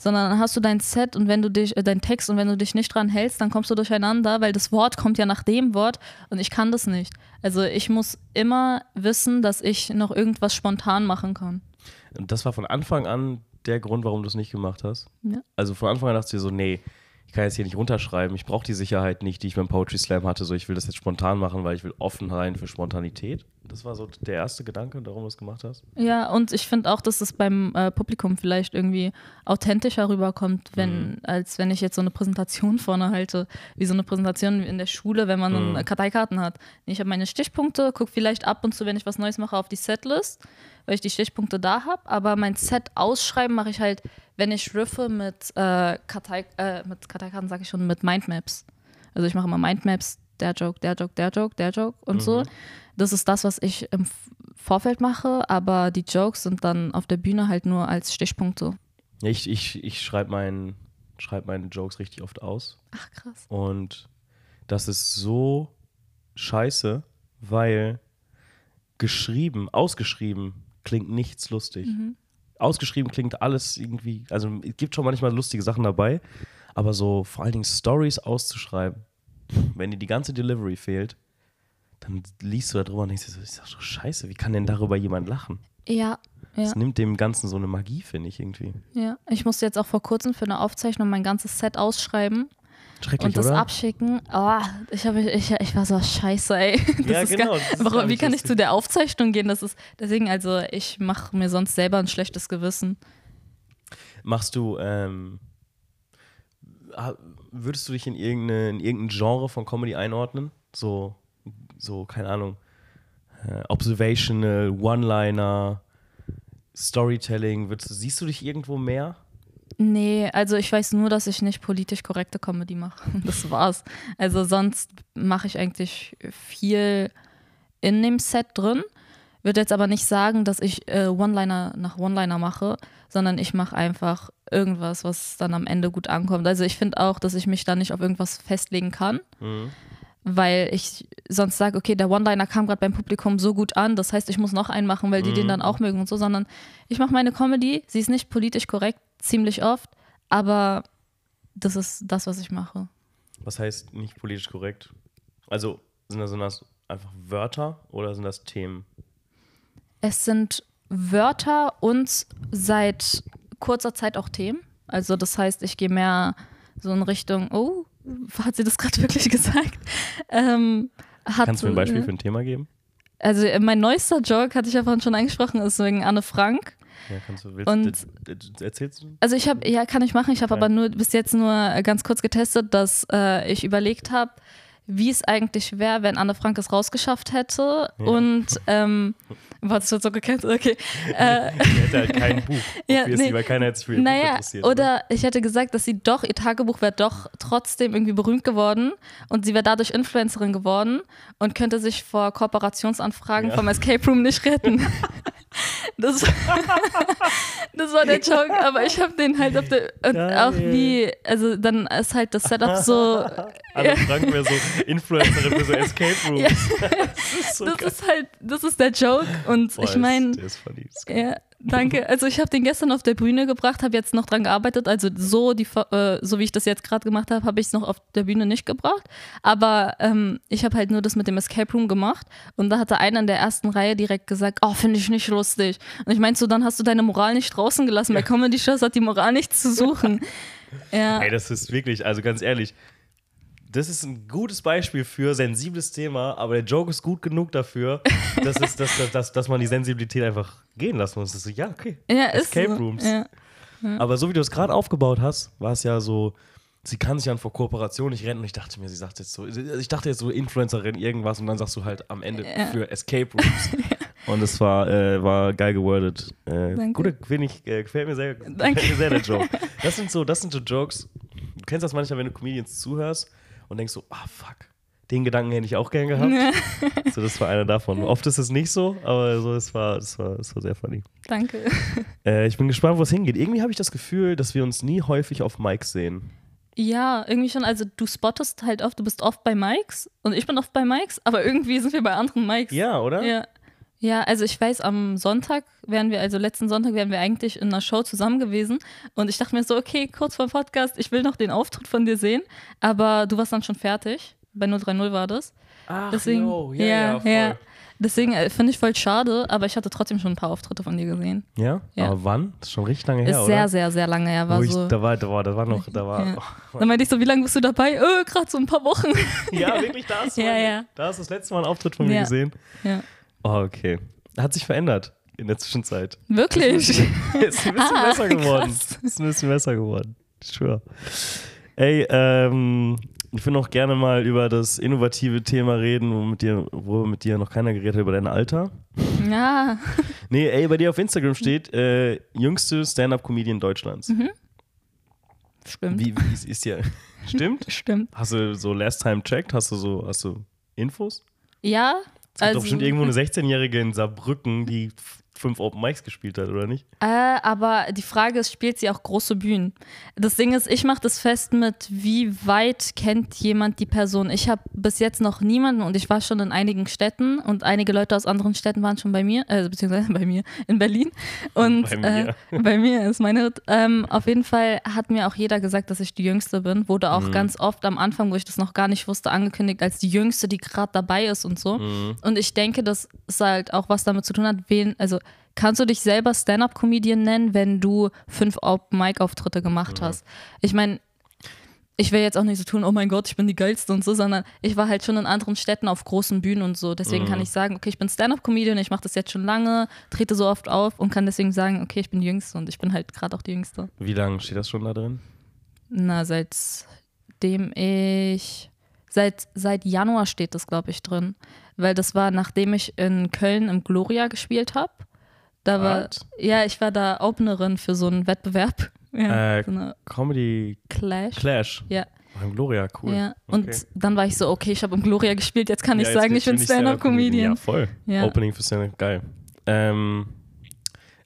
sondern dann hast du dein Set und wenn du dich, äh, dein Text und wenn du dich nicht dran hältst, dann kommst du durcheinander, weil das Wort kommt ja nach dem Wort und ich kann das nicht. Also ich muss immer wissen, dass ich noch irgendwas spontan machen kann. Und das war von Anfang an der Grund, warum du es nicht gemacht hast? Ja. Also von Anfang an dachtest du dir so, nee, ich kann jetzt hier nicht runterschreiben, ich brauche die Sicherheit nicht, die ich beim Poetry Slam hatte, so ich will das jetzt spontan machen, weil ich will offen sein für Spontanität. Das war so der erste Gedanke, warum du es gemacht hast. Ja, und ich finde auch, dass es beim äh, Publikum vielleicht irgendwie authentischer rüberkommt, wenn, als wenn ich jetzt so eine Präsentation vorne halte, wie so eine Präsentation in der Schule, wenn man äh, Karteikarten hat. Ich habe meine Stichpunkte, gucke vielleicht ab und zu, wenn ich was Neues mache, auf die Setlist, weil ich die Stichpunkte da habe, aber mein Set ausschreiben mache ich halt, wenn ich riffe mit, äh, Kartei, äh, mit Karteikarten, sage ich schon, mit Mindmaps. Also ich mache immer Mindmaps, der Joke, der Joke, der Joke, der Joke und so. Das ist das, was ich im Vorfeld mache, aber die Jokes sind dann auf der Bühne halt nur als Stichpunkte. Ich, ich, ich schreibe mein, schreib meine Jokes richtig oft aus. Ach krass. Und das ist so scheiße, weil geschrieben, ausgeschrieben klingt nichts lustig. Ausgeschrieben klingt alles irgendwie, also es gibt schon manchmal lustige Sachen dabei, aber so vor allen Dingen Stories auszuschreiben, wenn dir die ganze Delivery fehlt, dann liest du da drüber und denkst dir so, ist das so scheiße, wie kann denn darüber jemand lachen? Ja, ja, Das nimmt dem Ganzen so eine Magie, finde ich irgendwie. ja. Ich musste jetzt auch vor kurzem für eine Aufzeichnung mein ganzes Set ausschreiben Schrecklich, und das oder? abschicken. Oh, ich, hab, ich, ich war so scheiße, ey. [LAUGHS] Das Ja, ist genau, Gar, das warum, wie kann ich zu der Aufzeichnung gehen? Das ist deswegen, also ich mache mir sonst selber ein schlechtes Gewissen. Machst du, ähm, würdest du dich in, irgendeine, in irgendein Genre von Comedy einordnen? So, so keine Ahnung, äh, Observational, One-Liner, Storytelling, würdest siehst du dich irgendwo mehr? Nee, also ich weiß nur, dass ich nicht politisch korrekte Comedy mache. [LAUGHS] Das war's. Also sonst mache ich eigentlich viel in dem Set drin. Würde jetzt aber nicht sagen, dass ich äh, One-Liner nach One-Liner mache, sondern ich mache einfach irgendwas, was dann am Ende gut ankommt. Also ich finde auch, dass ich mich da nicht auf irgendwas festlegen kann, weil ich sonst sage, okay, der One-Liner kam gerade beim Publikum so gut an, das heißt, ich muss noch einen machen, weil die den dann auch mögen und so, sondern ich mache meine Comedy, sie ist nicht politisch korrekt, ziemlich oft, aber das ist das, was ich mache. Was heißt nicht politisch korrekt? Also, sind das, sind das einfach Wörter oder sind das Themen? Es sind Wörter und seit kurzer Zeit auch Themen. Also das heißt, ich gehe mehr so in Richtung, oh, hat sie das gerade [LAUGHS] wirklich gesagt? Ähm, hat, Kannst du mir ein Beispiel für ein Thema geben? Also äh, mein neuester Joke, hatte ich ja vorhin schon angesprochen, ist wegen Anne Frank. Ja, kannst du, willst, Und- erzählst du? Also ich habe, ja, kann ich machen. Ich habe aber nur bis jetzt nur äh, ganz kurz getestet, dass äh, ich überlegt habe, wie es eigentlich wäre, wenn Anne Frank es rausgeschafft hätte. Ja. Und ähm, [LAUGHS] warte, das so gekannt. Okay. [LAUGHS] Äh, Die hätte halt kein [LAUGHS] Buch. Ja, nee. weil keiner hätte sich für ihr Buch naja, interessiert. oder ich hätte gesagt, dass sie doch, ihr Tagebuch wäre doch trotzdem irgendwie berühmt geworden und sie wäre dadurch Influencerin geworden und könnte sich vor Kooperationsanfragen Ja. vom Escape Room nicht retten. [LAUGHS] Das, [LAUGHS] das war der Joke, aber ich habe den halt auf der. Und Geil. auch wie, also dann ist halt das Setup so. [LAUGHS] Anne Frank wäre so Influencerin für so Escape [LAUGHS] Rooms. Ja. das ist so Das ist halt, das ist der Joke und Boah, ich meine. Ja, Danke. [LAUGHS] Also ich habe den gestern auf der Bühne gebracht, habe jetzt noch dran gearbeitet. Also so, die, äh, so wie ich das jetzt gerade gemacht habe, habe ich es noch auf der Bühne nicht gebracht. Aber ähm, ich habe halt nur das mit dem Escape Room gemacht. Und da hatte einer in der ersten Reihe direkt gesagt, oh, finde ich nicht lustig. Und ich meinte so, dann hast du deine Moral nicht draußen gelassen. Bei Comedy Shows hat die Moral nichts zu suchen. [LAUGHS] ja. Ey, das ist wirklich, also ganz ehrlich, das ist ein gutes Beispiel für sensibles Thema, aber der Joke ist gut genug dafür, dass, es, dass, dass, dass, dass man die Sensibilität einfach gehen lassen muss. Das ist so, ja, okay. Ja, Escape so. Rooms. Ja. Aber so wie du es gerade aufgebaut hast, war es ja so, sie kann sich dann vor Kooperation nicht rennen und ich dachte mir, sie sagt jetzt so, ich dachte jetzt so Influencerin irgendwas und dann sagst du halt am Ende Ja. für Escape Rooms. [LAUGHS] Und es war, äh, war geil gewordet. Äh, Danke. gute, finde ich, äh, gefällt mir sehr, Danke. gefällt mir sehr der Joke. Das sind so, das sind so Jokes. Du kennst das manchmal, wenn du Comedians zuhörst und denkst so, ah fuck, den Gedanken hätte ich auch gern gehabt. [LAUGHS] So, das war einer davon. Oft ist es nicht so, aber so, es war, es war, es war sehr funny. Danke. [LAUGHS] Äh, ich bin gespannt, wo es hingeht. Irgendwie habe ich das Gefühl, dass wir uns nie häufig auf Mics sehen. Ja, irgendwie schon. Also du spottest halt oft, du bist oft bei Mikes und ich bin oft bei Mikes, aber irgendwie sind wir bei anderen Mikes. Ja, oder? Ja. Ja, also ich weiß, am Sonntag wären wir, also letzten Sonntag wären wir eigentlich in einer Show zusammen gewesen und ich dachte mir so, okay, kurz vor dem Podcast, ich will noch den Auftritt von dir sehen, aber du warst dann schon fertig. Bei 030 war das. Ach, Deswegen, yo, ja, ja, voll. Deswegen äh, finde ich voll schade, aber ich hatte trotzdem schon ein paar Auftritte von dir gesehen. Ja? Ja. Aber wann? Das ist schon richtig lange her, ist oder? sehr, sehr, sehr lange her. War Wo ich, so, da war, da war, da war noch, da war. Ja. Oh, Dann meinte ich so, wie lange bist du dabei? Äh, gerade so ein paar Wochen. ja, wirklich, da hast [LAUGHS] du, Ja, mal- ja. da hast du das letzte Mal einen Auftritt von mir Ja. gesehen. ja. Oh, okay. Hat sich verändert in der Zwischenzeit. Wirklich? Ist ein bisschen [LAUGHS] Ah, besser geworden. krass. Ist ein bisschen besser geworden. Schwör. Ey, ähm, ich würde noch gerne mal über das innovative Thema reden, wo mit dir, wo mit dir noch keiner geredet hat, über dein Alter. Ja. [LAUGHS] Nee, ey, bei dir auf Instagram steht, äh, jüngste Stand-Up-Comedian Deutschlands. Mhm. Stimmt. Wie, wie ist, ist dir. [LAUGHS] Stimmt? Stimmt. Hast du so Last Time checked? Hast du so, hast du Infos? Ja. Es gibt also, doch bestimmt irgendwo eine 16-Jährige in Saarbrücken, die fünf Open Mics gespielt hat, oder nicht? Äh, aber die Frage ist, spielt sie auch große Bühnen? Das Ding ist, ich mache das fest mit, wie weit kennt jemand die Person. Ich habe bis jetzt noch niemanden und ich war schon in einigen Städten und einige Leute aus anderen Städten waren schon bei mir, äh, beziehungsweise [LAUGHS] bei mir in Berlin. Und Bei mir. Äh, bei mir ist meine. Ähm, auf jeden Fall hat mir auch jeder gesagt, dass ich die Jüngste bin. Wurde auch ganz oft am Anfang, wo ich das noch gar nicht wusste, angekündigt als die Jüngste, die gerade dabei ist und so. Und ich denke, dass es halt auch was damit zu tun hat, wen, also kannst du dich selber Stand-up-Comedian nennen, wenn du fünf Open-Mic-Auftritte gemacht hast? Ich meine, ich will jetzt auch nicht so tun, oh mein Gott, ich bin die Geilste und so, sondern ich war halt schon in anderen Städten auf großen Bühnen und so. Deswegen kann ich sagen, okay, ich bin Stand-up-Comedian, ich mache das jetzt schon lange, trete so oft auf und kann deswegen sagen, okay, ich bin die Jüngste und ich bin halt gerade auch die Jüngste. Wie lange steht das schon da drin? Na, seitdem ich. Seit, seit Januar steht das, glaube ich, drin. Weil das war, nachdem ich in Köln im Gloria gespielt habe. Da war. What? Ja, ich war da Openerin für so einen Wettbewerb. [LAUGHS] Ja, Äh, so eine Comedy Clash. Clash. Ja, Oh, im Gloria, cool. ja. Und Okay. dann war ich so, okay, ich habe im Gloria gespielt, jetzt kann ich Ja, jetzt sagen, ich bin Stand-Up-Comedian. Ja, voll. Ja. Opening für Stand-Up, geil. Ähm,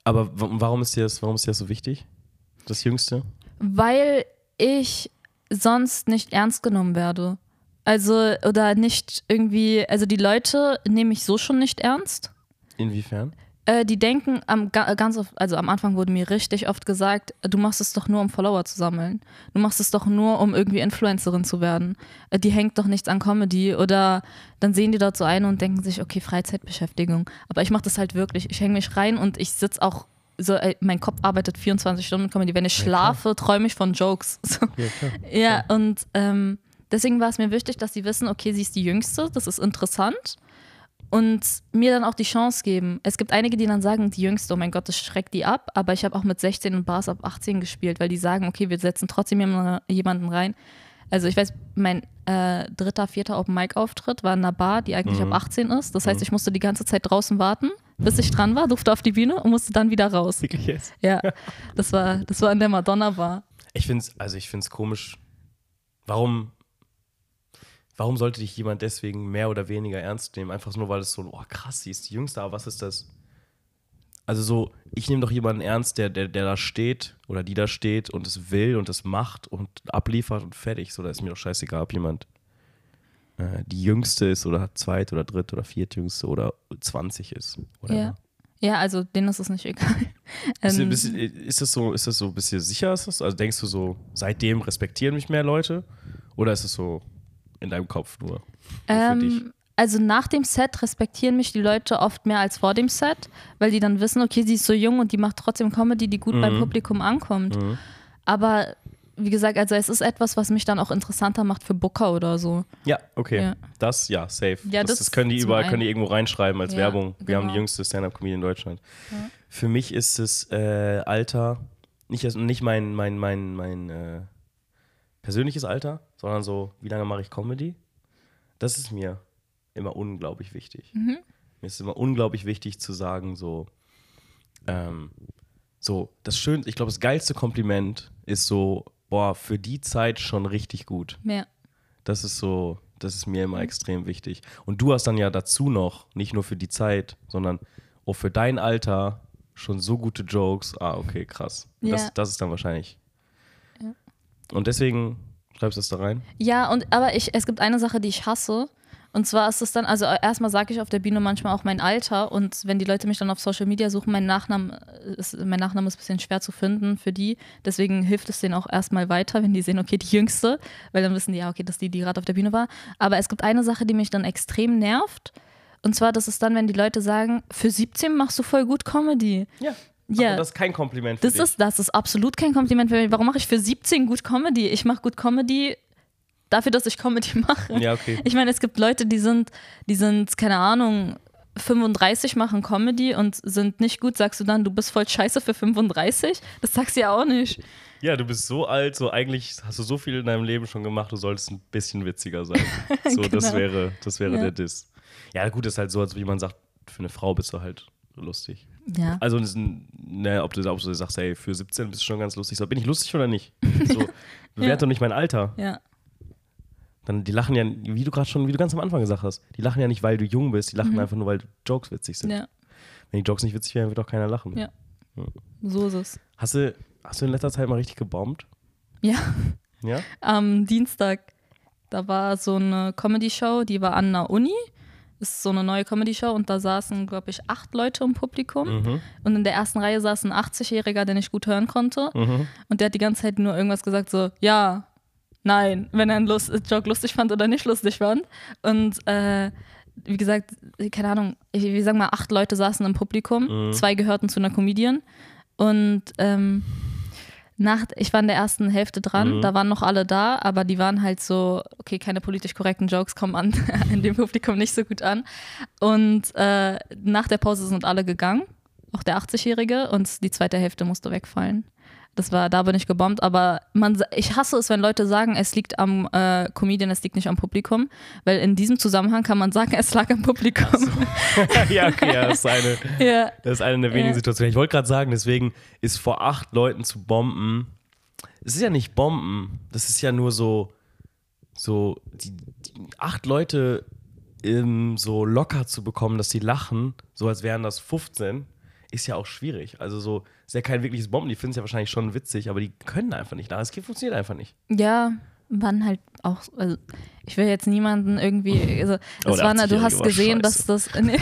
aber warum ist, dir das, warum ist dir das so wichtig? Das Jüngste? Weil ich sonst nicht ernst genommen werde. Also, oder nicht irgendwie, also die Leute nehmen mich so schon nicht ernst. Inwiefern? Äh, die denken am ga- ganz oft, also am Anfang wurde mir richtig oft gesagt, du machst es doch nur, um Follower zu sammeln. Du machst es doch nur, um irgendwie Influencerin zu werden. Äh, die hängt doch nichts an Comedy oder dann sehen die dort so ein und denken sich, okay, Freizeitbeschäftigung. Aber ich mache das halt wirklich. Ich hänge mich rein und ich sitze auch so, äh, mein Kopf arbeitet 24 Stunden Comedy. Wenn ich schlafe, träume ich von Jokes. [LAUGHS] So. Ja, klar. Ja, und ähm, deswegen war es mir wichtig, dass sie wissen, okay, sie ist die Jüngste, das ist interessant. Und mir dann auch die Chance geben. Es gibt einige, die dann sagen, die Jüngste, oh mein Gott, das schreckt die ab. Aber ich habe auch mit 16 in Bars ab 18 gespielt, weil die sagen, okay, wir setzen trotzdem jemanden rein. Also ich weiß, mein äh, dritter, vierter Open-Mic-Auftritt war in einer Bar, die eigentlich ab 18 ist. Das heißt, ich musste die ganze Zeit draußen warten, bis ich dran war, durfte auf die Bühne und musste dann wieder raus. Wirklich jetzt? Ja, das war, das war in der Madonna-Bar. Ich finde es, also ich finde es komisch. Warum, warum sollte dich jemand deswegen mehr oder weniger ernst nehmen? Einfach nur, weil es so, oh krass, sie ist die Jüngste, aber was ist das? Also so, ich nehme doch jemanden ernst, der, der, der da steht oder die da steht und es will und es macht und abliefert und fertig. So, da ist mir doch scheißegal, ob jemand äh, die Jüngste ist oder zweit oder dritt oder viertjüngste oder 20 ist. Oder Ja. Ja, also denen ist es nicht egal. [LAUGHS] Bist, du- Ähm, bist, du- ist das so, ist das so, du dir sicher? Ist das, also denkst du so, seitdem respektieren mich mehr Leute? Oder ist es so in deinem Kopf nur? Ähm, also nach dem Set respektieren mich die Leute oft mehr als vor dem Set, weil die dann wissen, okay, sie ist so jung und die macht trotzdem Comedy, die gut beim Publikum ankommt. Mhm. Aber wie gesagt, also es ist etwas, was mich dann auch interessanter macht für Booker oder so. Ja, okay. Ja. Das, ja, safe. Ja, das, das das können die überall, können die irgendwo reinschreiben als Ja, Werbung. Wir haben die genau. jüngste Stand-Up-Comedy in Deutschland. Für mich ist es äh, Alter, nicht, das- nicht mein, mein, mein, mein äh, persönliches Alter, sondern so, wie lange mache ich Comedy? Das ist mir immer unglaublich wichtig. Mhm. Mir ist immer unglaublich wichtig zu sagen, so, ähm, so, das schönste, ich glaube, das geilste Kompliment ist so, boah, für die Zeit schon richtig gut. Mehr. Das ist so, das ist mir Mhm. immer extrem wichtig. Und du hast dann ja dazu noch, nicht nur für die Zeit, sondern auch für dein Alter schon so gute Jokes. Ah, okay, krass. Ja. Das, das ist dann wahrscheinlich. Und deswegen schreibst du das da rein? Ja, und aber ich, es gibt eine Sache, die ich hasse. Und zwar ist es dann, also erstmal sage ich auf der Bühne manchmal auch mein Alter und wenn die Leute mich dann auf Social Media suchen, mein Nachname ist, mein Nachname ist ein bisschen schwer zu finden für die. Deswegen hilft es denen auch erstmal weiter, wenn die sehen, okay, die Jüngste, weil dann wissen die, ja, okay, das ist die, die gerade auf der Bühne war. Aber es gibt eine Sache, die mich dann extrem nervt. Und zwar, das ist dann, wenn die Leute sagen, für 17 machst du voll gut Comedy. Ja. Ja. Aber das ist kein Kompliment für Das dich. ist, das ist absolut kein Kompliment für mich. Warum mache ich für 17 gut Comedy? Ich mache gut Comedy dafür, dass ich Comedy [LAUGHS] mache. Ja, okay. Ich meine, es gibt Leute, die sind, die sind, keine Ahnung, 35 machen Comedy und sind nicht gut. Sagst du dann, du bist voll scheiße für 35? Das sagst du ja auch nicht. Ja, du bist so alt, so eigentlich hast du so viel in deinem Leben schon gemacht, du solltest ein bisschen witziger sein. [LAUGHS] So, das Genau. wäre, das wäre Ja. der Diss. Ja, gut, ist halt so, als wie man sagt, für eine Frau bist du halt lustig. Ja. Also, ne, ob, du, ob du sagst, hey, für 17 bist du schon ganz lustig. So, bin ich lustig oder nicht? [LAUGHS] So, bewerte doch nicht mein Alter. Ja. Dann, die lachen ja, wie du gerade schon, wie du ganz am Anfang gesagt hast, die lachen ja nicht, weil du jung bist, die lachen Mhm. einfach nur, weil Jokes witzig sind. Ja. Wenn die Jokes nicht witzig wären, wird auch keiner lachen. Ja. So ist es. Hast, du, hast du in letzter Zeit mal richtig gebombt? Ja. Ja? Am Dienstag, da war so eine Comedy-Show, die war an einer Uni. Ist so eine neue Comedy-Show und da saßen, glaube ich, acht Leute im Publikum. Mhm. Und in der ersten Reihe saß ein 80-Jähriger, der nicht gut hören konnte. Mhm. Und der hat die ganze Zeit nur irgendwas gesagt, so, ja, nein, wenn er einen Lust, Joke lustig fand oder nicht lustig fand. Und äh, wie gesagt, keine Ahnung, ich, wir sagen mal, acht Leute saßen im Publikum, Mhm. zwei gehörten zu einer Comedian. Und ähm, nach, ich war in der ersten Hälfte dran, Mhm. da waren noch alle da, aber die waren halt so, okay, keine politisch korrekten Jokes kommen an, [LAUGHS] in dem Publikum nicht so gut an. Und äh, nach der Pause sind alle gegangen, auch der 80-Jährige, und die zweite Hälfte musste wegfallen. Das war, da bin ich gebombt, aber man, ich hasse es, wenn Leute sagen, es liegt am äh, Comedian, es liegt nicht am Publikum, weil in diesem Zusammenhang kann man sagen, [LAUGHS] es lag am Publikum. [LAUGHS] ja, okay, ja, das ist eine, [LAUGHS] ja, das ist eine der wenigen Ja. Situationen. Ich wollte gerade sagen, deswegen ist vor acht Leuten zu bomben, es ist ja nicht Bomben, das ist ja nur so, so die, die acht Leute ähm, so locker zu bekommen, dass sie lachen, so als wären das 15, ist ja auch schwierig. Also so, ist ja kein wirkliches Bomben, die finden es ja wahrscheinlich schon witzig, aber die können einfach nicht geht- funktioniert einfach nicht. Ja, waren halt auch, also ich will jetzt niemanden irgendwie, also Oh, es war, du 80-Jährige hast gesehen, dass scheiße. das, [LAUGHS] nee,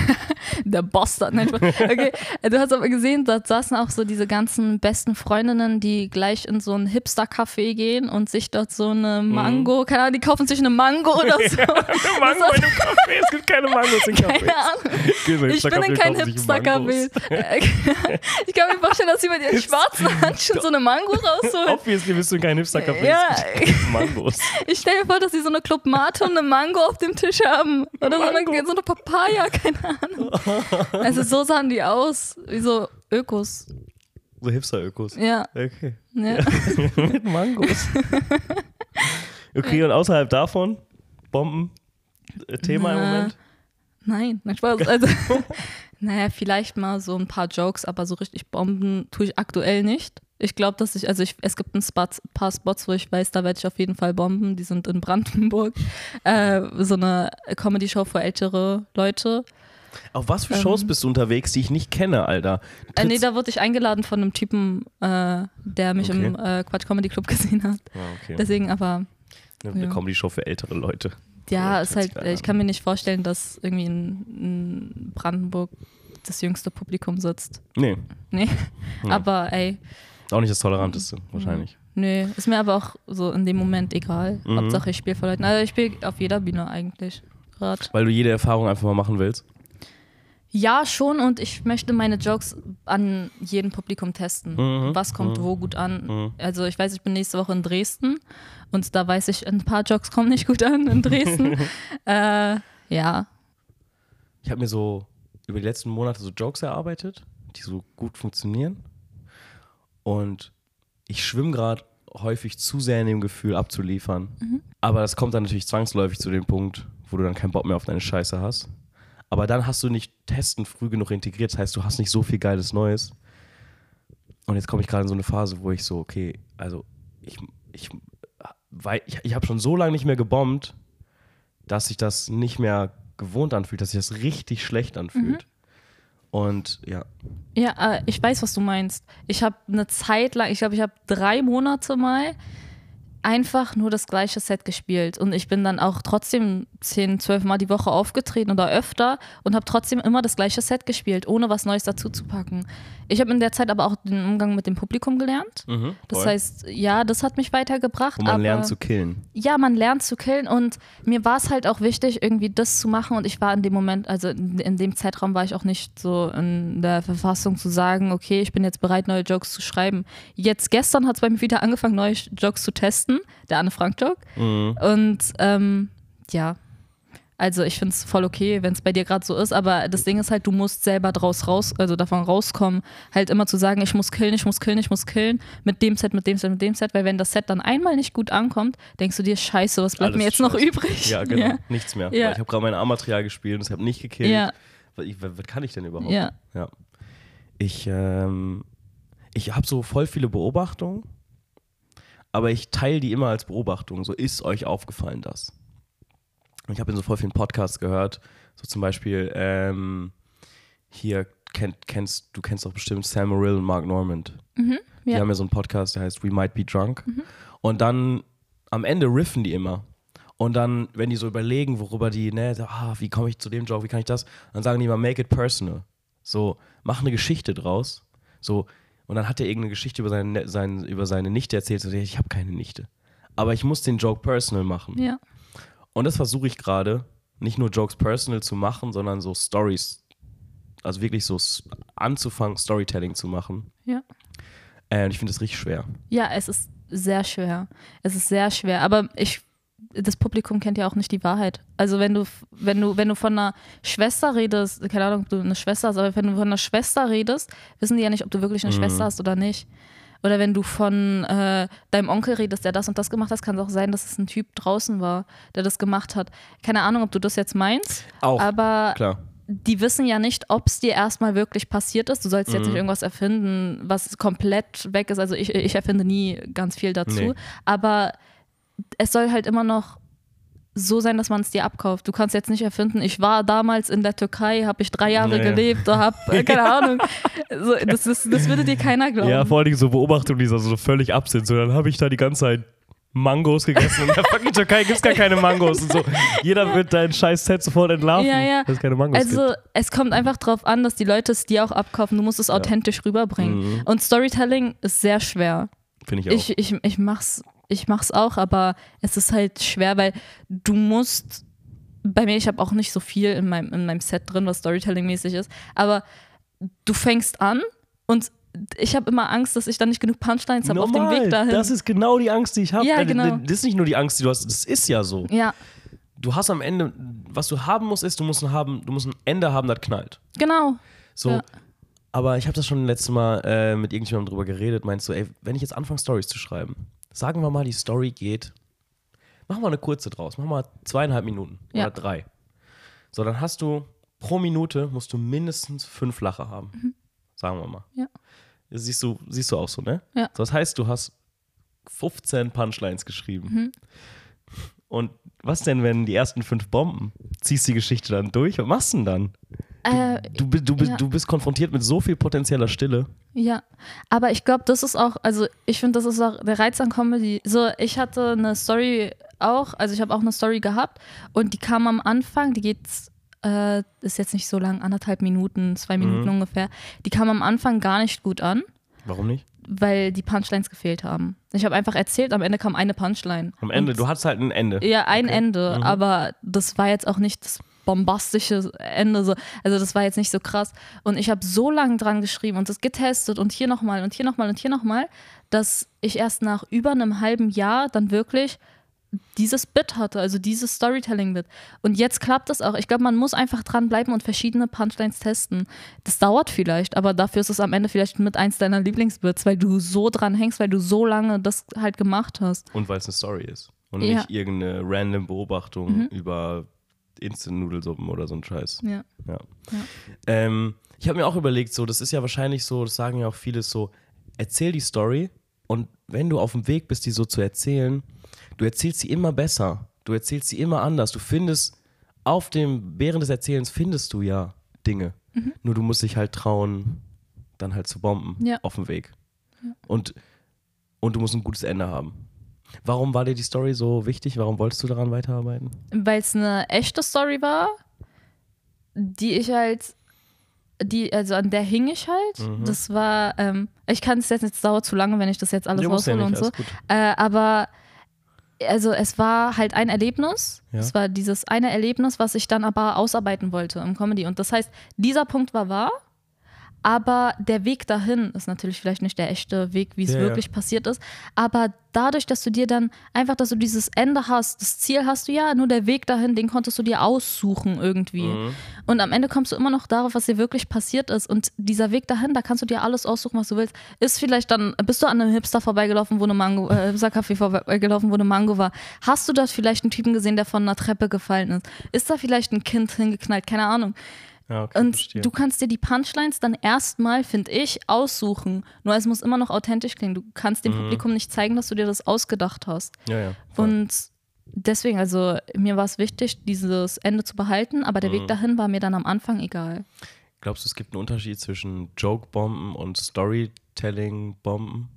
der Bastard, nein, Spaß. okay, du hast aber gesehen, da saßen auch so diese ganzen besten Freundinnen, die gleich in so ein Hipster-Café gehen und sich dort so eine Mango, keine Ahnung, die kaufen sich eine Mango [LAUGHS] oder so. Mango in einem Café, es gibt keine Mangos in [LAUGHS] Cafés. Keine Ahnung. So, Ich bin in Hipster-Café, kein kaufen sich Mangos. Hipster-Café. ich kann mir vorstellen, dass jemand ihren schwarzen Handschuh so eine Mango rausholt. Obviously bist du in kein Hipster-Café. Ja. Mangos. Ich stelle mir vor, dass sie so eine Club Mate und eine Mango auf dem Tisch haben. Oder so eine, so eine Papaya, keine Ahnung. Also so sahen die aus. Wie so Ökos. So Hipster-Ökos. Ja. Okay. ja. [LAUGHS] Mit Mangos. Okay, und außerhalb davon, Bomben, äh, Thema im Na. Moment? Nein, nein, Spaß. Also, [LAUGHS] naja, vielleicht mal so ein paar Jokes, aber so richtig Bomben tue ich aktuell nicht. Ich glaube, dass ich, also ich, es gibt ein paar Spots, wo ich weiß, da werde ich auf jeden Fall bomben. Die sind in Brandenburg. [LAUGHS] Äh, so eine Comedy-Show für ältere Leute. Auf was für Shows bist du unterwegs, die ich nicht kenne, Alter? Ähm. Äh, nee, da wurde ich eingeladen von einem Typen, äh, der mich im äh, Quatsch Comedy Club [LAUGHS] gesehen hat. Ah, okay. Deswegen aber, Eine, eine ja. Comedy-Show für ältere Leute. ja, Ja, ist halt, ich an. kann mir nicht vorstellen, dass irgendwie in, in Brandenburg das jüngste Publikum sitzt. Nee, Nee. Ja. Aber ey, auch nicht das Toleranteste, wahrscheinlich. nö, ist mir aber auch so in dem Moment egal. Mhm. Hauptsache ich spiele vor Leuten. Also ich spiele auf jeder Bühne eigentlich. Grad. Weil du jede Erfahrung einfach mal machen willst. Ja, schon und ich möchte meine Jokes an jedem Publikum testen. Mhm. Was kommt Mhm. wo gut an? Mhm. Also ich weiß, ich bin nächste Woche in Dresden und da weiß ich, ein paar Jokes kommen nicht gut an in Dresden. [LAUGHS] äh, ja. Ich habe mir so über die letzten Monate so Jokes erarbeitet, die so gut funktionieren. Und ich schwimme gerade häufig zu sehr in dem Gefühl abzuliefern. Aber das kommt dann natürlich zwangsläufig zu dem Punkt, wo du dann keinen Bock mehr auf deine Scheiße hast. Aber dann hast du nicht Testen früh genug integriert. Das heißt, du hast nicht so viel geiles Neues. Und jetzt komme ich gerade in so eine Phase, wo ich so, okay, also ich, ich, ich, ich habe schon so lange nicht mehr gebombt, dass sich das nicht mehr gewohnt anfühlt, dass sich das richtig schlecht anfühlt. Und ja, Ja, äh, ich weiß, was du meinst. Ich habe eine Zeit lang, ich glaube, ich habe drei Monate mal einfach nur das gleiche Set gespielt. Und ich bin dann auch trotzdem 10, 12 Mal die Woche aufgetreten oder öfter und habe trotzdem immer das gleiche Set gespielt, ohne was Neues dazu zu packen. Ich habe in der Zeit aber auch den Umgang mit dem Publikum gelernt. Das voll. heißt, ja, das hat mich weitergebracht. wo man aber lernt zu killen. ja, man lernt zu killen und mir war es halt auch wichtig, irgendwie das zu machen und ich war in dem Moment, also in, in dem Zeitraum war ich auch nicht so in der Verfassung zu sagen, okay, ich bin jetzt bereit, neue Jokes zu schreiben. Jetzt gestern hat es bei mir wieder angefangen, neue Jokes zu testen, der Anne Frank Joke Mhm. und ähm, ja, also ich finde es voll okay, wenn es bei dir gerade so ist, aber das Ding ist halt, du musst selber draus raus, also davon rauskommen, halt immer zu sagen, ich muss killen, ich muss killen, ich muss killen, mit dem Set, mit dem Set, mit dem Set, weil wenn das Set dann einmal nicht gut ankommt, denkst du dir, scheiße, was bleibt Alles mir jetzt noch scheiße. übrig? Ja, genau. [LAUGHS] Ja. Nichts mehr. Ja. Weil ich habe gerade mein A-Material gespielt und es habe nicht gekillt. Ja. Was, ich, was kann ich denn überhaupt? Ja. ja. Ich, ähm, ich habe so voll viele Beobachtungen, aber ich teile die immer als Beobachtung. So ist euch aufgefallen das. Ich habe in so voll vielen Podcasts gehört, so zum Beispiel ähm, hier kennt, kennst du kennst doch bestimmt Sam Morrill und Mark Normand. Die Mhm, ja. Mhm. haben ja so einen Podcast, der heißt We Might Be Drunk. Und dann am Ende riffen die immer. Und dann, wenn die so überlegen, worüber die, ne, so, ah, wie komme ich zu dem Joke, wie kann ich das? Dann sagen die immer, make it personal. So, mach eine Geschichte draus. So, und dann hat er irgendeine Geschichte über seine, Ne- sein, über seine Nichte erzählt. So, ich habe keine Nichte. Aber ich muss den Joke personal machen. Ja. Und das versuche ich gerade, nicht nur Jokes personal zu machen, sondern so Stories, also wirklich so anzufangen, Storytelling zu machen. Ja. Äh, und ich finde das richtig schwer. Ja, es ist sehr schwer. Es ist sehr schwer. Aber ich, das Publikum kennt ja auch nicht die Wahrheit. Also wenn du, wenn du, wenn du von einer Schwester redest, keine Ahnung, ob du eine Schwester hast, aber wenn du von einer Schwester redest, wissen die ja nicht, ob du wirklich eine Schwester hast oder nicht. Oder wenn du von äh, deinem Onkel redest, der das und das gemacht hat, kann es auch sein, dass es ein Typ draußen war, der das gemacht hat. Keine Ahnung, ob du das jetzt meinst. Auch, Aber Klar. die wissen ja nicht, ob es dir erstmal wirklich passiert ist. Du sollst jetzt nicht irgendwas erfinden, was komplett weg ist. Also ich, ich erfinde nie ganz viel dazu. Nee. Aber es soll halt immer noch so sein, dass man es dir abkauft. Du kannst jetzt nicht erfinden, ich war damals in der Türkei, habe ich drei Jahre Nee. gelebt, habe, [LAUGHS] keine Ahnung. So, das, ist, das würde dir keiner glauben. Ja, vor allen Dingen so Beobachtungen, die so so völlig ab sind. So, dann habe ich da die ganze Zeit Mangos gegessen. In der fucking Türkei gibt es gar keine Mangos. Und so. Jeder wird dein scheiß Set sofort entlarven, Ja, ja. dass es keine Mangos Also gibt. es kommt einfach drauf an, dass die Leute es dir auch abkaufen. Du musst es authentisch rüberbringen. Mhm. Und Storytelling ist sehr schwer. Finde ich auch. Ich, ich, ich mach's, ich mach's auch, aber es ist halt schwer, weil du musst. Bei mir, ich habe auch nicht so viel in meinem, in meinem Set drin, was Storytelling-mäßig ist, aber du fängst an und ich habe immer Angst, dass ich dann nicht genug Punchlines habe auf dem Weg dahin. Das ist genau die Angst, die ich habe. Ja, genau. Das ist nicht nur die Angst, die du hast. Das ist ja so. ja, Du hast am Ende, was du haben musst, ist, du musst ein, haben, du musst ein Ende haben, das knallt. genau. So. Ja. Aber ich habe das schon letztes Mal äh, mit irgendjemandem drüber geredet. Meinst du, ey, wenn ich jetzt anfange, Stories zu schreiben, sagen wir mal, die Story geht, machen wir eine kurze draus, machen wir zweieinhalb Minuten Ja. oder drei. So, dann hast du pro Minute musst du mindestens fünf Lacher haben. Sagen wir mal. Mhm. Ja. Das siehst du, siehst du auch so, ne? Ja. So, das heißt, du hast 15 Punchlines geschrieben. Mhm. Und was denn, wenn die ersten fünf bomben? Ziehst die Geschichte dann durch? Was machst du denn dann? Äh, Du, du, bi- Ja. du bist konfrontiert mit so viel potenzieller Stille. Ja, aber ich glaube, das ist auch, also ich finde, das ist auch der Reiz an Comedy. So, ich hatte eine Story auch, also ich habe auch eine Story gehabt und die kam am Anfang, die geht äh, ist jetzt nicht so lang, anderthalb Minuten, zwei Minuten Mhm. ungefähr. Die kam am Anfang gar nicht gut an, Warum nicht? weil die Punchlines gefehlt haben. Ich habe einfach erzählt, am Ende kam eine Punchline. Am Ende, Und, du hattest halt ein Ende. Ja, ein Okay. Ende, Mhm. aber das war jetzt auch nicht das bombastische Ende. So. Also das war jetzt nicht so krass. Und ich habe so lange dran geschrieben und das getestet und hier nochmal und hier nochmal und hier nochmal, dass ich erst nach über einem halben Jahr dann wirklich dieses Bit hatte, also dieses Storytelling-Bit. Und jetzt klappt das auch. Ich glaube, man muss einfach dranbleiben und verschiedene Punchlines testen. Das dauert vielleicht, aber dafür ist es am Ende vielleicht mit eins deiner Lieblingsbits, weil du so dran hängst, weil du so lange das halt gemacht hast. Und weil es eine Story ist. Und Ja. nicht irgendeine random Beobachtung über Instant-Nudelsuppen oder so ein Scheiß. Ja. Ja. Ähm, ich habe mir auch überlegt, so, das ist ja wahrscheinlich so, das sagen ja auch viele so, erzähl die Story und wenn du auf dem Weg bist, die so zu erzählen, du erzählst sie immer besser. Du erzählst sie immer anders. Du findest auf dem, während des Erzählens findest du ja Dinge. Nur du musst dich halt trauen, dann halt zu bomben Ja. auf dem Weg. Und, und du musst ein gutes Ende haben. Warum war dir die Story so wichtig? Warum wolltest du daran weiterarbeiten? weil es eine echte Story war, die ich halt, die, also an der hing ich halt. Mhm. Das war, ähm, ich kann es jetzt, es dauert zu lange, wenn ich das jetzt alles ja raushole nicht, und so. Äh, aber also es war halt ein Erlebnis. Ja. Es war dieses eine Erlebnis, was ich dann aber ausarbeiten wollte im Comedy. Und das heißt, dieser Punkt war wahr, aber der Weg dahin ist natürlich vielleicht nicht der echte Weg, wie es Ja, ja. wirklich passiert ist. Aber dadurch, dass du dir dann einfach, dass du dieses Ende hast, das Ziel hast du ja, nur der Weg dahin, den konntest du dir aussuchen irgendwie. Mhm. Und am Ende kommst du immer noch darauf, was dir wirklich passiert ist. Und dieser Weg dahin, da kannst du dir alles aussuchen, was du willst. Ist vielleicht dann, bist du an einem Hipster vorbeigelaufen, wo eine Mango, äh, Hipster-Café vorbeigelaufen, wo eine Mango war. Hast du dort vielleicht einen Typen gesehen, der von einer Treppe gefallen ist? Ist da vielleicht ein Kind hingeknallt? Keine Ahnung. Ja, okay, Und verstehe. du kannst dir die Punchlines dann erstmal, finde ich, aussuchen. Nur es muss immer noch authentisch klingen. Du kannst dem Publikum nicht zeigen, dass du dir das ausgedacht hast. ja, ja. voll. Und deswegen, also mir war es wichtig, dieses Ende zu behalten, aber der Mhm. Weg dahin war mir dann am Anfang egal. Glaubst du, es gibt einen Unterschied zwischen Joke-Bomben und Storytelling-Bomben?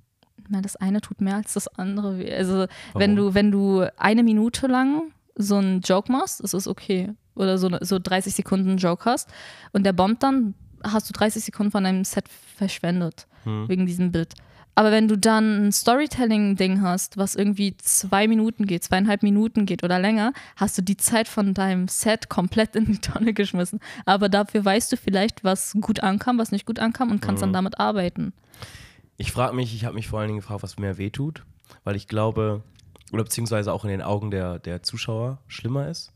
Das eine tut mehr als das andere. Also wenn du, wenn du eine Minute lang so einen Joke machst, ist es okay. Oder so, so 30 Sekunden Joke hast und der bombt dann, hast du 30 Sekunden von deinem Set verschwendet. Hm. Wegen diesem Bild. Aber wenn du dann ein Storytelling-Ding hast, was irgendwie zwei Minuten geht, zweieinhalb Minuten geht oder länger, hast du die Zeit von deinem Set komplett in die Tonne geschmissen. Aber dafür weißt du vielleicht, was gut ankam, was nicht gut ankam und kannst dann damit arbeiten. Ich frage mich, ich habe mich vor allen Dingen gefragt, was mehr wehtut, weil ich glaube, oder beziehungsweise auch in den Augen der, der Zuschauer schlimmer ist.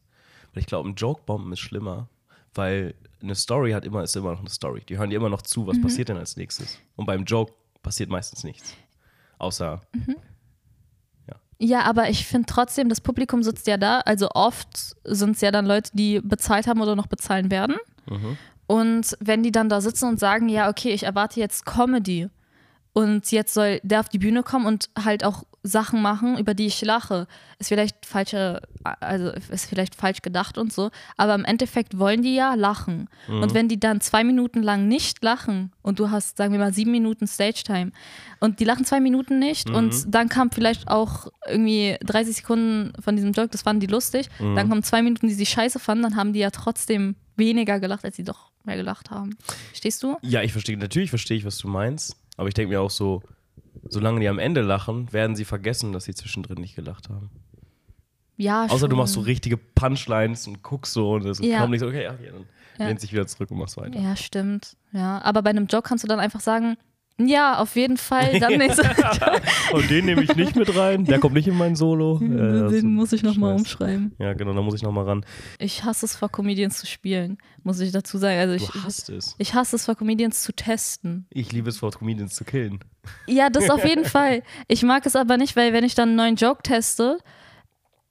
Weil ich glaube, ein Joke-Bomben ist schlimmer, weil eine Story hat immer, ist immer noch eine Story. Die hören dir immer noch zu, was passiert denn als nächstes. Und beim Joke passiert meistens nichts. Außer, Ja, aber ich finde trotzdem, das Publikum sitzt ja da. Also oft sind es ja dann Leute, die bezahlt haben oder noch bezahlen werden. Und wenn die dann da sitzen und sagen, ja, okay, ich erwarte jetzt Comedy und jetzt soll der auf die Bühne kommen und halt auch Sachen machen, über die ich lache, ist vielleicht falsche, also ist vielleicht falsch gedacht und so, aber im Endeffekt wollen die ja lachen. Und wenn die dann zwei Minuten lang nicht lachen und du hast, sagen wir mal, sieben Minuten Stage-Time und die lachen zwei Minuten nicht und dann kam vielleicht auch irgendwie 30 Sekunden von diesem Joke, das fanden die lustig, dann kommen zwei Minuten, die sie scheiße fanden, dann haben die ja trotzdem weniger gelacht, als sie doch mehr gelacht haben. Stehst du? ja, ich verstehe, natürlich verstehe ich, was du meinst, aber ich denke mir auch so, solange die am Ende lachen, werden sie vergessen, dass sie zwischendrin nicht gelacht haben. Ja, Außer schon. du machst so richtige Punchlines und guckst so und es Ja. kommt nicht so, okay, okay, dann Ja. lehnt sich wieder zurück und machst weiter. Ja, stimmt. Ja, aber bei einem Joke kannst du dann einfach sagen, ja, auf jeden Fall, dann [LAUGHS] [LAUGHS] Und den nehme ich nicht mit rein. Der kommt nicht in mein Solo. [LAUGHS] Ist Den muss ich nochmal umschreiben. Ja, genau, da muss ich nochmal ran. Ich hasse es, vor Comedians zu spielen, muss ich dazu sagen. Also Du ich, hasst es. ich hasse es, vor Comedians zu testen. Ich liebe es, vor Comedians zu killen. Ja, das auf jeden Fall. Ich mag es aber nicht, weil wenn ich dann einen neuen Joke teste,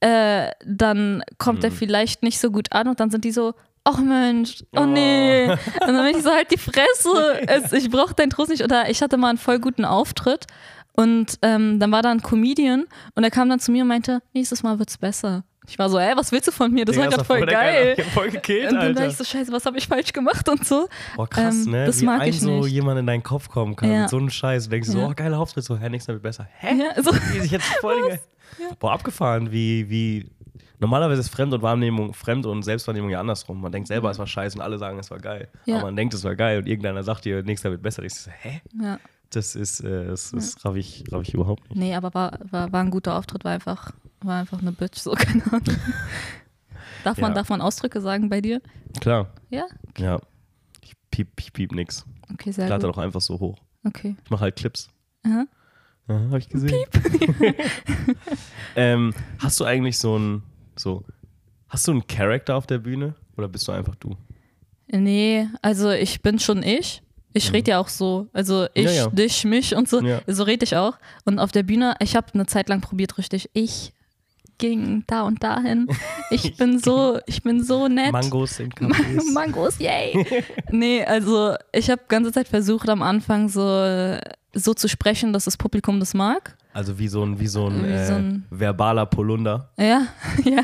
äh, dann kommt Mhm. der vielleicht nicht so gut an und dann sind die so, ach Mensch, oh nee. Und dann bin ich so, halt die Fresse. [LAUGHS] Es, ich brauche deinen Trost nicht. Oder ich hatte mal einen voll guten Auftritt und ähm, dann war da ein Comedian und er kam dann zu mir und meinte, nächstes Mal wird's besser. Ich war so, ey, was willst du von mir? Das Digga, war gerade voll geil. Geile. [LAUGHS] Voll gekillt, Und dann war Alter. ich so, scheiße, was habe ich falsch gemacht und so. Boah, krass, ähm, ne? das Wie mag ein ich so nicht. jemand in deinen Kopf kommen kann Ja. mit so einem Scheiß. Du denkst so, Ja. oh, geiler Auftritt. So, hä, nächstes Mal wird besser. Hä? Ja, so. Wie sich jetzt voll [LAUGHS] geil. Boah, abgefahren, wie, wie Normalerweise ist Fremd- und Wahrnehmung, Fremd- und Selbstwahrnehmung ja andersrum. Man denkt selber, es war scheiße und alle sagen, es war geil. Ja. Aber man denkt, es war geil und irgendeiner sagt dir, nächster wird besser. Ich so, hä? Ja. Das ist, äh, das, das raff, ich, raff ich überhaupt nicht. Nee, aber war, war, war ein guter Auftritt, war einfach, war einfach eine Bitch, so [LAUGHS] keine Ahnung. darf, man, Ja. darf man Ausdrücke sagen bei dir? Klar, Ja? ja. Ich piep, ich piep nix. Okay, Ich sehr lade gut. doch einfach so hoch. Okay. Ich mache halt Clips. Aha. Ja, hab ich gesehen. [LAUGHS] ähm, hast du eigentlich so ein, so, hast du einen Charakter auf der Bühne oder bist du einfach du? Nee, also ich bin schon ich. Ich rede ja auch so. Also ich, Mhm. Ja, ja. dich, mich und so. Ja. So rede ich auch. Und auf der Bühne, ich habe eine Zeit lang probiert, richtig. Ich ging da und dahin. [LAUGHS] Ich bin so, ich bin so nett. Mangos in Cafés. [LAUGHS] Mangos, yay! nee, also ich habe ganze Zeit versucht am Anfang so, so zu sprechen, dass das Publikum das mag. Also wie so ein, wie so ein, Wie äh, so ein- verbaler Polunder. Ja, [LAUGHS] ja.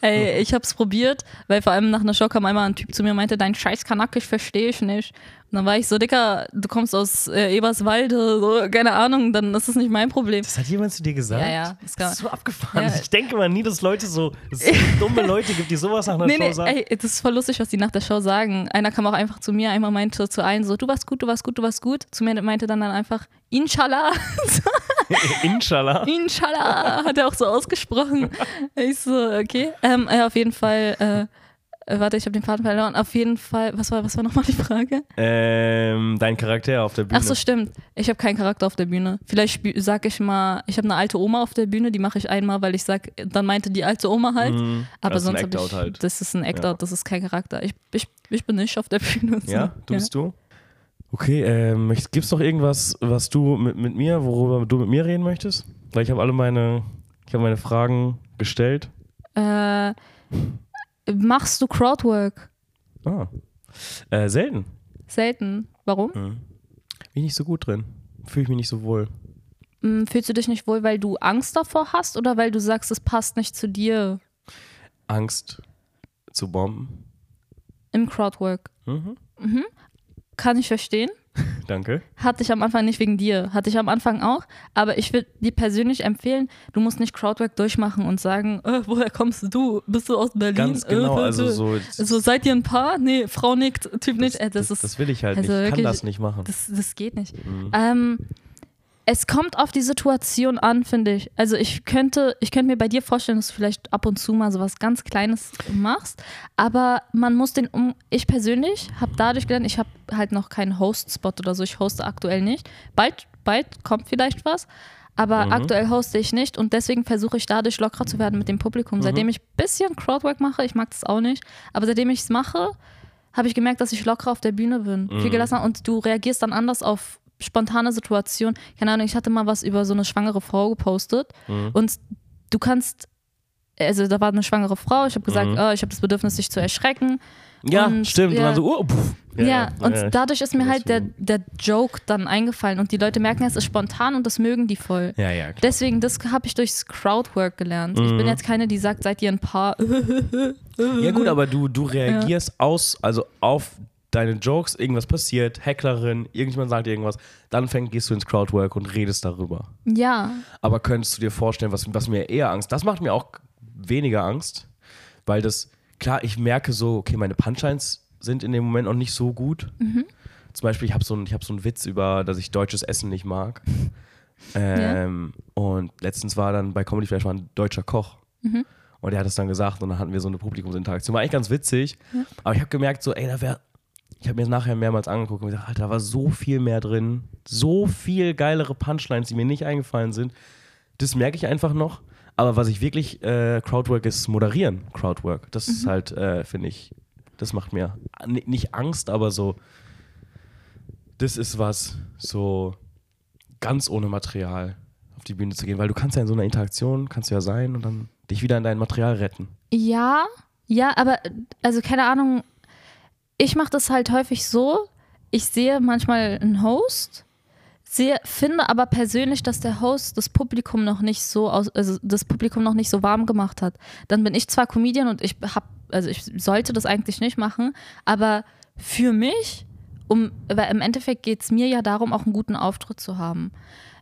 Ey, ich habe es probiert, weil vor allem nach einer Show kam einmal ein Typ zu mir und meinte, dein scheiß Kanakisch verstehe ich nicht. Und dann war ich so, Dicker, du kommst aus äh, Eberswalde, so, keine Ahnung, dann ist das nicht mein Problem. Das hat jemand zu dir gesagt? Ja, ja, das ist so abgefahren. Ja. Ich denke mal nie, dass Leute so, dass es so dumme Leute gibt, die sowas nach einer Nee, Show nee, sagen. ey, das ist voll lustig, was die nach der Show sagen. Einer kam auch einfach zu mir, einmal meinte zu einem so, du warst gut, du warst gut, du warst gut. Zu mir meinte dann, dann einfach, Inshallah. [LAUGHS] [LAUGHS] Inshallah. Inshallah, hat er auch so ausgesprochen. Ich so, okay. Ähm, ja, auf jeden Fall, äh, warte, ich habe den Faden verloren. Auf jeden Fall, was war, was war nochmal die Frage? Ähm, dein Charakter auf der Bühne. Ach so, stimmt. Ich habe keinen Charakter auf der Bühne. Vielleicht sag ich mal, ich habe eine alte Oma auf der Bühne, die mache ich einmal, weil ich sag, dann meinte die alte Oma halt. Mhm. Aber Das ist ein sonst habe ich, halt. das ist ein Act-Out, Ja. das ist kein Charakter. Ich, ich, ich bin nicht auf der Bühne. so. [LAUGHS] Ja, du bist du? Okay, ähm, gibt es noch irgendwas, was du mit, mit mir, worüber du mit mir reden möchtest? Weil ich habe alle meine, ich habe meine Fragen gestellt. Äh, machst du Crowdwork? Ah. Äh, selten. Selten. Warum? Bin ich nicht so gut drin. Fühle ich mich nicht so wohl. Hm, Fühlst du dich nicht wohl, weil du Angst davor hast oder weil du sagst, es passt nicht zu dir Angst zu bomben. im Crowdwork? Mhm. Kann ich verstehen. [LAUGHS] Danke. Hatte ich am Anfang nicht wegen dir. Hatte ich am Anfang auch. Aber ich würde dir persönlich empfehlen, du musst nicht Crowdwork durchmachen und sagen, äh, woher kommst du? Bist du aus Berlin? Ganz genau, Äh, also so. So, seid ihr ein Paar? Nee, Frau nickt, Typ nicht. Äh, das, das, ist, das will ich halt also nicht. Ich kann wirklich- das nicht machen. das, das geht nicht. Mhm. Ähm, es kommt auf die Situation an, finde ich. Also ich könnte, ich könnte mir bei dir vorstellen, dass du vielleicht ab und zu mal so was ganz Kleines machst, aber man muss den um. Ich persönlich habe dadurch gelernt, ich habe halt noch keinen Host-Spot oder so. Ich hoste aktuell nicht. Bald, bald kommt vielleicht was. Aber Mhm. aktuell hoste ich nicht und deswegen versuche ich dadurch lockerer zu werden mit dem Publikum. Mhm. Seitdem ich ein bisschen Crowdwork mache, ich mag das auch nicht, aber seitdem ich es mache, habe ich gemerkt, dass ich lockerer auf der Bühne bin. Mhm. Viel gelassener und du reagierst dann anders auf spontane Situationen. Keine Ahnung, ich hatte mal was über so eine schwangere Frau gepostet Mhm. und du kannst, also da war eine schwangere Frau, ich habe gesagt, Mhm. oh, ich habe das Bedürfnis, dich zu erschrecken. Ja, und, stimmt. ja. Und so, oh, pff. Ja, und ja, dadurch ist mir halt der, der Joke dann eingefallen und die Leute merken, es ist spontan und das mögen die voll. Ja, ja, klar. Deswegen, das habe ich durchs Crowdwork gelernt. Ich Mhm. bin jetzt keine, die sagt, seid ihr ein Paar. Ja gut, [LAUGHS] aber du, du reagierst aus, also auf deine Jokes, irgendwas passiert, Hecklerin, irgendjemand sagt irgendwas, dann fängst, gehst du ins Crowdwork und redest darüber. ja, Aber könntest du dir vorstellen, was, was mir eher Angst, das macht mir auch weniger Angst, weil das, klar, ich merke so, okay, meine Punchlines sind in dem Moment noch nicht so gut. Zum Beispiel, ich habe so, ich hab so einen Witz über, dass ich deutsches Essen nicht mag. [LAUGHS] Ähm, Und letztens war dann bei Comedy Flash war ein deutscher Koch. Und er hat es dann gesagt und dann hatten wir so eine Publikumsinteraktion. War eigentlich ganz witzig, aber ich habe gemerkt, so, ey, da wäre. Ich habe mir das nachher mehrmals angeguckt und gesagt, Alter, da war so viel mehr drin. So viel geilere Punchlines, die mir nicht eingefallen sind. Das merke ich einfach noch. Aber was ich wirklich, äh, Crowdwork ist moderieren. Crowdwork. Das ist halt, äh, finde ich, das macht mir nicht Angst, aber so, das ist was, so ganz ohne Material auf die Bühne zu gehen. Weil du kannst ja in so einer Interaktion, kannst du ja sein und dann dich wieder in dein Material retten. Ja, ja, aber also keine Ahnung, ich mache das halt häufig so, ich sehe manchmal einen Host, sehe, finde aber persönlich, dass der Host das Publikum noch nicht so aus, also das Publikum noch nicht so warm gemacht hat. Dann bin ich zwar Comedian und ich habe, also ich sollte das eigentlich nicht machen, aber für mich, um, weil im Endeffekt geht es mir ja darum, auch einen guten Auftritt zu haben.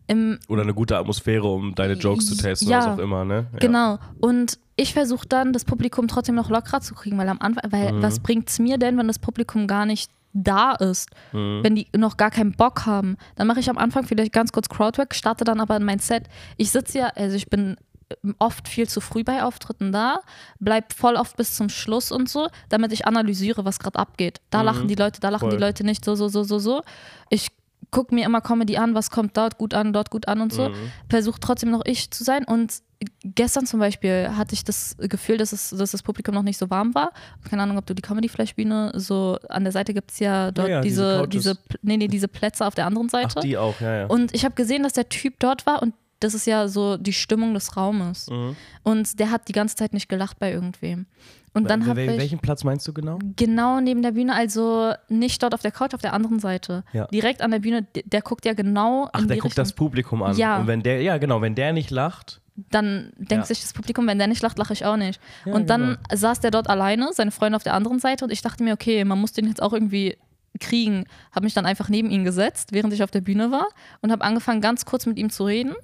Im, Oder eine gute Atmosphäre, um deine Jokes zu testen, Ja. was auch immer, ne? Ja. Genau. Und ich versuche dann, das Publikum trotzdem noch lockerer zu kriegen, weil am Anfang, weil Mhm. was bringt's mir denn, wenn das Publikum gar nicht da ist, Mhm. wenn die noch gar keinen Bock haben? Dann mache ich am Anfang vielleicht ganz kurz Crowdwork, starte dann aber in mein Set. Ich sitze ja, also ich bin oft viel zu früh bei Auftritten da, bleib voll oft bis zum Schluss und so, damit ich analysiere, was gerade abgeht. Da lachen die Leute, da lachen Mhm. Voll. die Leute nicht, so, so, so, so, so. Ich gucke mir immer Comedy an, was kommt dort gut an, dort gut an und Mhm. so. Versuche trotzdem noch ich zu sein. Und gestern zum Beispiel hatte ich das Gefühl, dass, es, dass das Publikum noch nicht so warm war. Keine Ahnung, ob du die Comedy Flash Bühne so an der Seite gibt es ja dort ja, diese diese, diese, Pl- nee, nee, diese Plätze auf der anderen Ach, Seite. die auch, ja, ja. Und ich habe gesehen, dass der Typ dort war und das ist ja so die Stimmung des Raumes. Mhm. Und der hat die ganze Zeit nicht gelacht bei irgendwem. Und dann habe ich welchen Platz meinst du genau? genau neben der Bühne, also nicht dort auf der Couch, auf der anderen Seite. Ja. Direkt an der Bühne, der, der guckt ja genau Ach, der guckt Richtung. das Publikum an. Ja. Und wenn der, ja genau, wenn der nicht lacht, dann denkt Ja. sich das Publikum, wenn der nicht lacht, lache ich auch nicht. Ja, und dann genau. saß der dort alleine, seine Freunde auf der anderen Seite und ich dachte mir, okay, man muss den jetzt auch irgendwie kriegen. Habe mich dann einfach neben ihn gesetzt, während ich auf der Bühne war und habe angefangen, ganz kurz mit ihm zu reden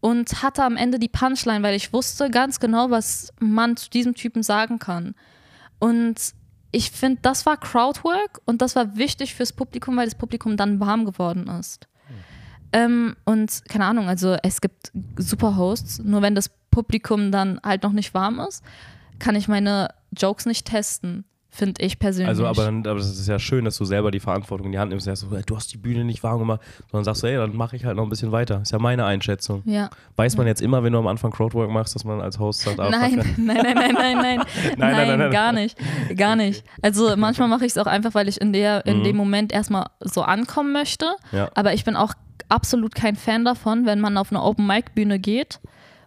und hatte am Ende die Punchline, weil ich wusste ganz genau, was man zu diesem Typen sagen kann. Und ich finde, das war Crowdwork und das war wichtig fürs Publikum, weil das Publikum dann warm geworden ist. Ähm, und keine Ahnung, also es gibt super Hosts, nur wenn das Publikum dann halt noch nicht warm ist, kann ich meine Jokes nicht testen, finde ich persönlich. also aber, dann, aber das ist ja schön, dass du selber die Verantwortung in die Hand nimmst. sagst so, du hast die Bühne nicht warm gemacht, sondern sagst ey, dann mache ich halt noch ein bisschen weiter. Ist ja meine Einschätzung. ja. Weiß man jetzt immer, wenn du am Anfang Crowdwork machst, dass man als Host sagt, ah, Nein, fuck, [LAUGHS] nein, nein, nein, [LAUGHS] nein, nein, nein, nein, nein. gar nicht, gar nicht. Also manchmal mache ich es auch einfach, weil ich in der, in Mhm. dem Moment erstmal so ankommen möchte. Ja. Aber ich bin auch absolut kein Fan davon, wenn man auf eine Open Mic Bühne geht,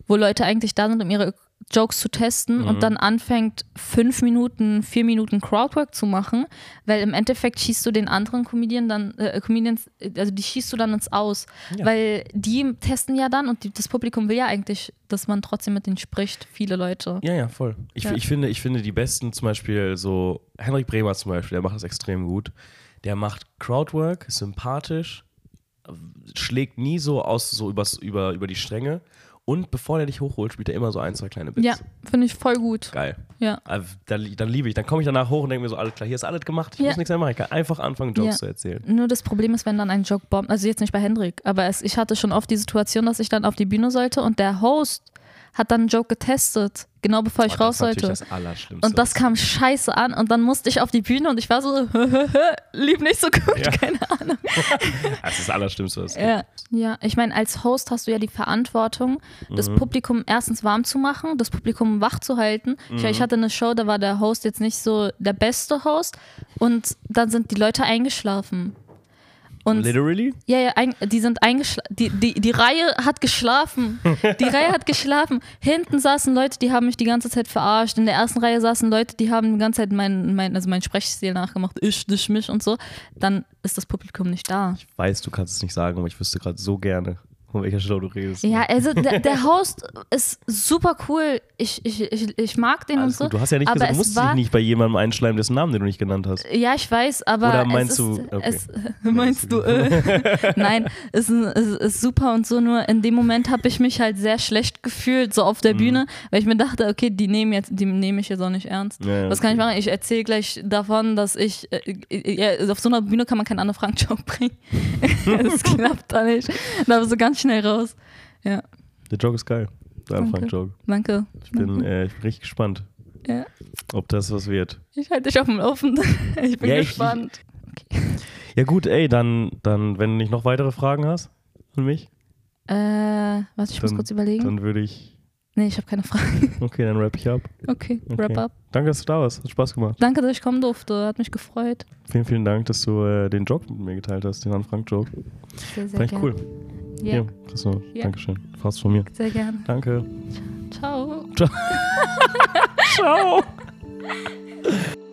wo Leute eigentlich da sind, um ihre Jokes zu testen Mhm. und dann anfängt fünf Minuten, vier Minuten Crowdwork zu machen, weil im Endeffekt schießt du den anderen Comedian dann, äh, Comedians, äh, also die schießt du dann ins Aus, Ja. weil die testen ja dann und die, das Publikum will ja eigentlich, dass man trotzdem mit denen spricht, viele Leute. Ja, ja, voll. Ich, Ja. ich, finde, ich finde die besten zum Beispiel so, Henrik Bremer zum Beispiel, der macht das extrem gut. Der macht Crowdwork, sympathisch, schlägt nie so aus, so übers, über, über die Stränge. Und bevor der dich hochholt, spielt er immer so ein, zwei kleine Bits. Ja, finde ich voll gut. Geil. Ja. Also, Dann, dann liebe ich. Dann komme ich danach hoch und denke mir so, alles klar, hier ist alles gemacht, ich Ja. muss nichts mehr machen. Ich kann einfach anfangen, Jokes Ja. zu erzählen. Nur das Problem ist, wenn dann ein Joke bombt, also jetzt nicht bei Hendrik, aber es, ich hatte schon oft die Situation, dass ich dann auf die Bühne sollte und der Host hat dann einen Joke getestet, genau bevor ich Oh, raus das ist natürlich sollte. das. Und das kam scheiße an und dann musste ich auf die Bühne und ich war so, [LAUGHS] lief nicht so gut, Ja. keine Ahnung. [LAUGHS] das ist das Allerschlimmste. Was Ja, ja. ich meine, als Host hast du ja die Verantwortung, das Mhm. Publikum erstens warm zu machen, das Publikum wach zu halten. Ich, Mhm. ich hatte eine Show, da war der Host jetzt nicht so der beste Host und dann sind die Leute eingeschlafen. Und Literally? ja, ja, ein, die sind eingeschlafen. Die, die, die Reihe hat geschlafen. Die Reihe hat geschlafen. Hinten saßen Leute, die haben mich die ganze Zeit verarscht. In der ersten Reihe saßen Leute, die haben die ganze Zeit mein, mein, also mein Sprechstil nachgemacht. Ich, dich, mich und so. Dann ist das Publikum nicht da. Ich weiß, du kannst es nicht sagen, aber ich wüsste gerade so gerne, von welcher Show du redest. Ja, also der, der Host ist super cool. Ich, ich, ich, ich mag den Alles und so. gut. Du hast ja nicht gesagt, du es musst war, dich nicht bei jemandem einschleimen, dessen Namen, den du nicht genannt hast. Ja, ich weiß, aber Oder es meinst ist, du- okay. es, [LAUGHS] meinst du, äh, [LAUGHS] nein, es ist, es ist super und so, nur in dem Moment habe ich mich halt sehr schlecht gefühlt, so auf der Mhm. Bühne, weil ich mir dachte, okay, die nehmen jetzt, die nehme ich jetzt auch nicht ernst. Ja, Was kann ich machen? Ich erzähle gleich davon, dass ich, äh, äh, ja, auf so einer Bühne kann man keinen anderen Frank-Joke bringen. [LAUGHS] das klappt da nicht. Da war so ganz schnell raus. Ja, Der Joke ist geil. Der Danke. Anfang-Joke. danke. Ich bin, äh, ich bin richtig gespannt, Ja, ob das was wird. ich halte dich auf dem Laufenden. [LAUGHS] Ich bin Ja, ich- gespannt. Ja gut, ey, dann, dann wenn du nicht noch weitere Fragen hast an mich, Äh, warte, ich muss Dann- kurz überlegen. dann würde ich, Nee, ich habe keine Fragen. [LAUGHS] okay, dann wrap ich ab. Okay, Okay. wrap up. Danke, dass du da warst. Hat Spaß gemacht. Danke, dass ich kommen durfte. Hat mich gefreut. Vielen, vielen Dank, dass du äh, den Joke mit mir geteilt hast, den Anfang-Joke. Sehr, sehr Fand ich cool. Ja, Ja, das war, Ja. Dankeschön. Fast von mir. sehr gerne. Danke. Ciao. Ciao. [LAUGHS] [LAUGHS]